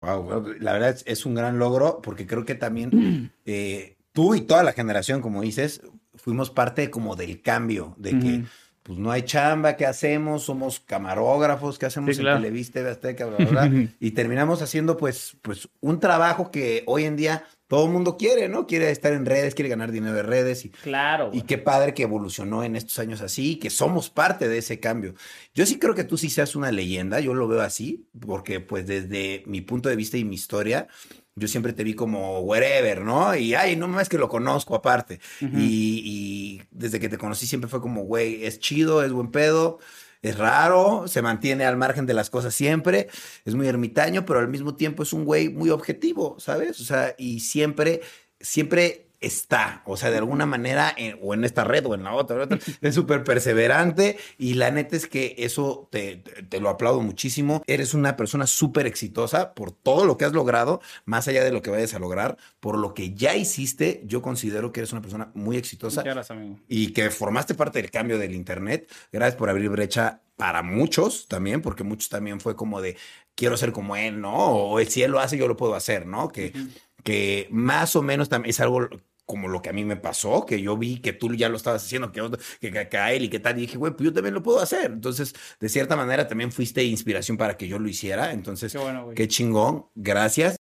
Wow, la verdad es, es un gran logro porque creo que también eh, tú y toda la generación, como dices, fuimos parte como del cambio, de que pues no hay chamba, ¿qué hacemos? Somos camarógrafos, ¿qué hacemos Sí, claro. en Televisa, TV Azteca, bla, bla, bla? Y terminamos haciendo pues, pues un trabajo que hoy en día todo el mundo quiere, ¿no? Quiere estar en redes, quiere ganar dinero de redes y, Claro. y qué padre que evolucionó en estos años así, que somos parte de ese cambio. Yo sí creo que tú sí seas una leyenda, yo lo veo así, porque pues desde mi punto de vista y mi historia, yo siempre te vi como wherever, ¿no? Y ay, no más que lo conozco aparte. Y, y desde que te conocí siempre fue como, güey, es chido, es buen pedo. Es raro, se mantiene al margen de las cosas siempre, es muy ermitaño, pero al mismo tiempo es un güey muy objetivo, ¿sabes? O sea, y siempre, siempre está, o sea, de alguna manera, en- o en esta red o en la otra, otra, es súper perseverante y la neta es que eso te, te- te lo aplaudo muchísimo. Eres una persona súper exitosa por todo lo que has logrado, más allá de lo que vayas a lograr, por lo que ya hiciste, yo considero que eres una persona muy exitosa Muchas gracias, amigo. y que formaste parte del cambio del Internet. Gracias por abrir brecha para muchos también, porque muchos también fue como de, quiero ser como él, ¿no? O si él lo hace, yo lo puedo hacer, ¿no? Que, que más o menos también es algo como lo que a mí me pasó, que yo vi que tú ya lo estabas haciendo, que, que, que, a él y que tal, y dije, güey, pues yo también lo puedo hacer. Entonces, de cierta manera, también fuiste inspiración para que yo lo hiciera. Entonces, Qué bueno. Qué chingón, gracias.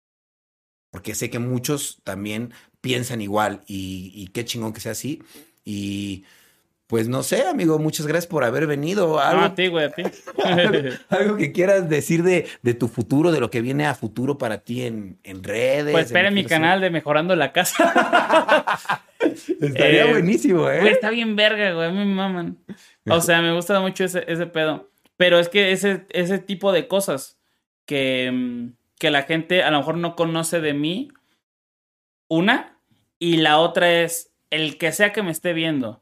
Porque sé que muchos también piensan igual y, y qué chingón que sea así. Y pues no sé, amigo, muchas gracias por haber venido. No, a ti, güey, a ti. algo que quieras decir de, de tu futuro, de lo que viene a futuro para ti en, en redes. Pues espera en mi canal de Mejorando la Casa. Estaría Eh, buenísimo, ¿eh? Güey, está bien verga, güey. A mí me maman. O sea, me gusta mucho ese, ese pedo. Pero es que ese, ese tipo de cosas que, mm, que la gente a lo mejor no conoce de mí. Una. Y la otra es el que sea que me esté viendo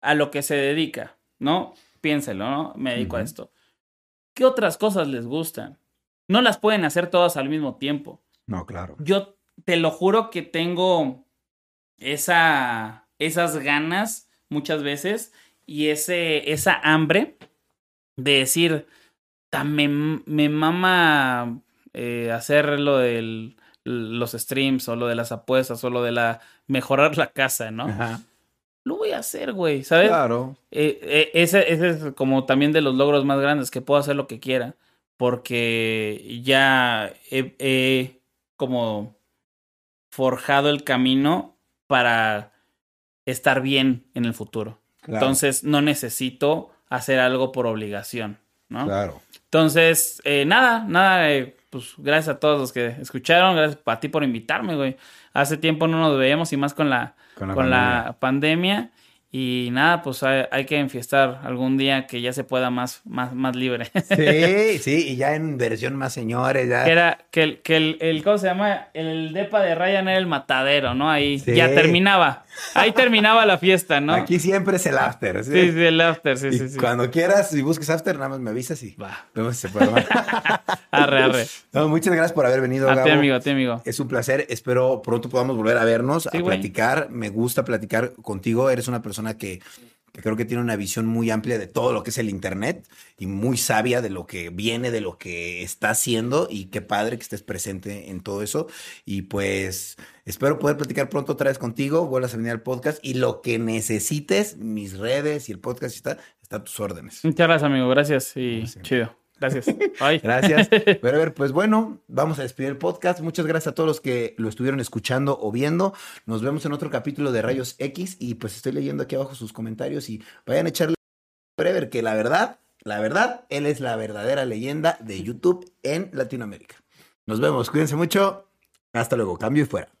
a lo que se dedica, ¿no? Piénselo, ¿no? Me dedico a esto. ¿Qué otras cosas les gustan? No las pueden hacer todas al mismo tiempo No, claro. yo te lo juro que tengo esa, esas ganas muchas veces y ese, esa hambre de decir, "Ta, me, me mama eh, hacer lo de los streams o lo de las apuestas o lo de la mejorar la casa, ¿no? Ajá. Lo voy a hacer, güey, ¿sabes? Claro. Eh, eh, ese, ese es como también de los logros más grandes, que puedo hacer lo que quiera, porque ya he como forjado el camino para estar bien en el futuro. Entonces no necesito hacer algo por obligación, ¿no? Claro. Entonces, eh, nada, nada, eh, pues gracias a todos los que escucharon, gracias a ti por invitarme, güey. Hace tiempo no nos veíamos y más con la, con la pandemia. Y nada, pues hay, que enfiestar algún día que ya se pueda más, más, más libre. Sí, sí, y ya en versión más señores. Ya. Que era, que el, que el, el, ¿cómo se llama? El depa de Ryan era el matadero, ¿no? Ahí ya terminaba. Ahí terminaba la fiesta, ¿no? Aquí siempre es el after. Sí, sí, el after, sí, sí, sí. Cuando quieras, si busques after, nada más me avisas y va. Vemos si se puede. arre, arre. No, muchas gracias por haber venido. A ti, amigo, a ti, amigo. Es un placer. Espero pronto podamos volver a vernos, a platicar. Me gusta platicar contigo. Eres una persona que creo que tiene una visión muy amplia de todo lo que es el Internet y muy sabia de lo que viene, de lo que está haciendo y qué padre que estés presente en todo eso. Y pues espero poder platicar pronto otra vez contigo, vuelvas a venir al podcast y lo que necesites, mis redes y el podcast está, está a tus órdenes. Muchas gracias, amigo. Gracias y chido. Gracias. Gracias. Pero a ver, pues bueno, vamos a despedir el podcast. Muchas gracias a todos los que lo estuvieron escuchando o viendo. Nos vemos en otro capítulo de Rayos X y pues estoy leyendo aquí abajo sus comentarios y vayan a echarle ver que la verdad, la verdad, él es la verdadera leyenda de YouTube en Latinoamérica. Nos vemos, cuídense mucho. Hasta luego, cambio y fuera.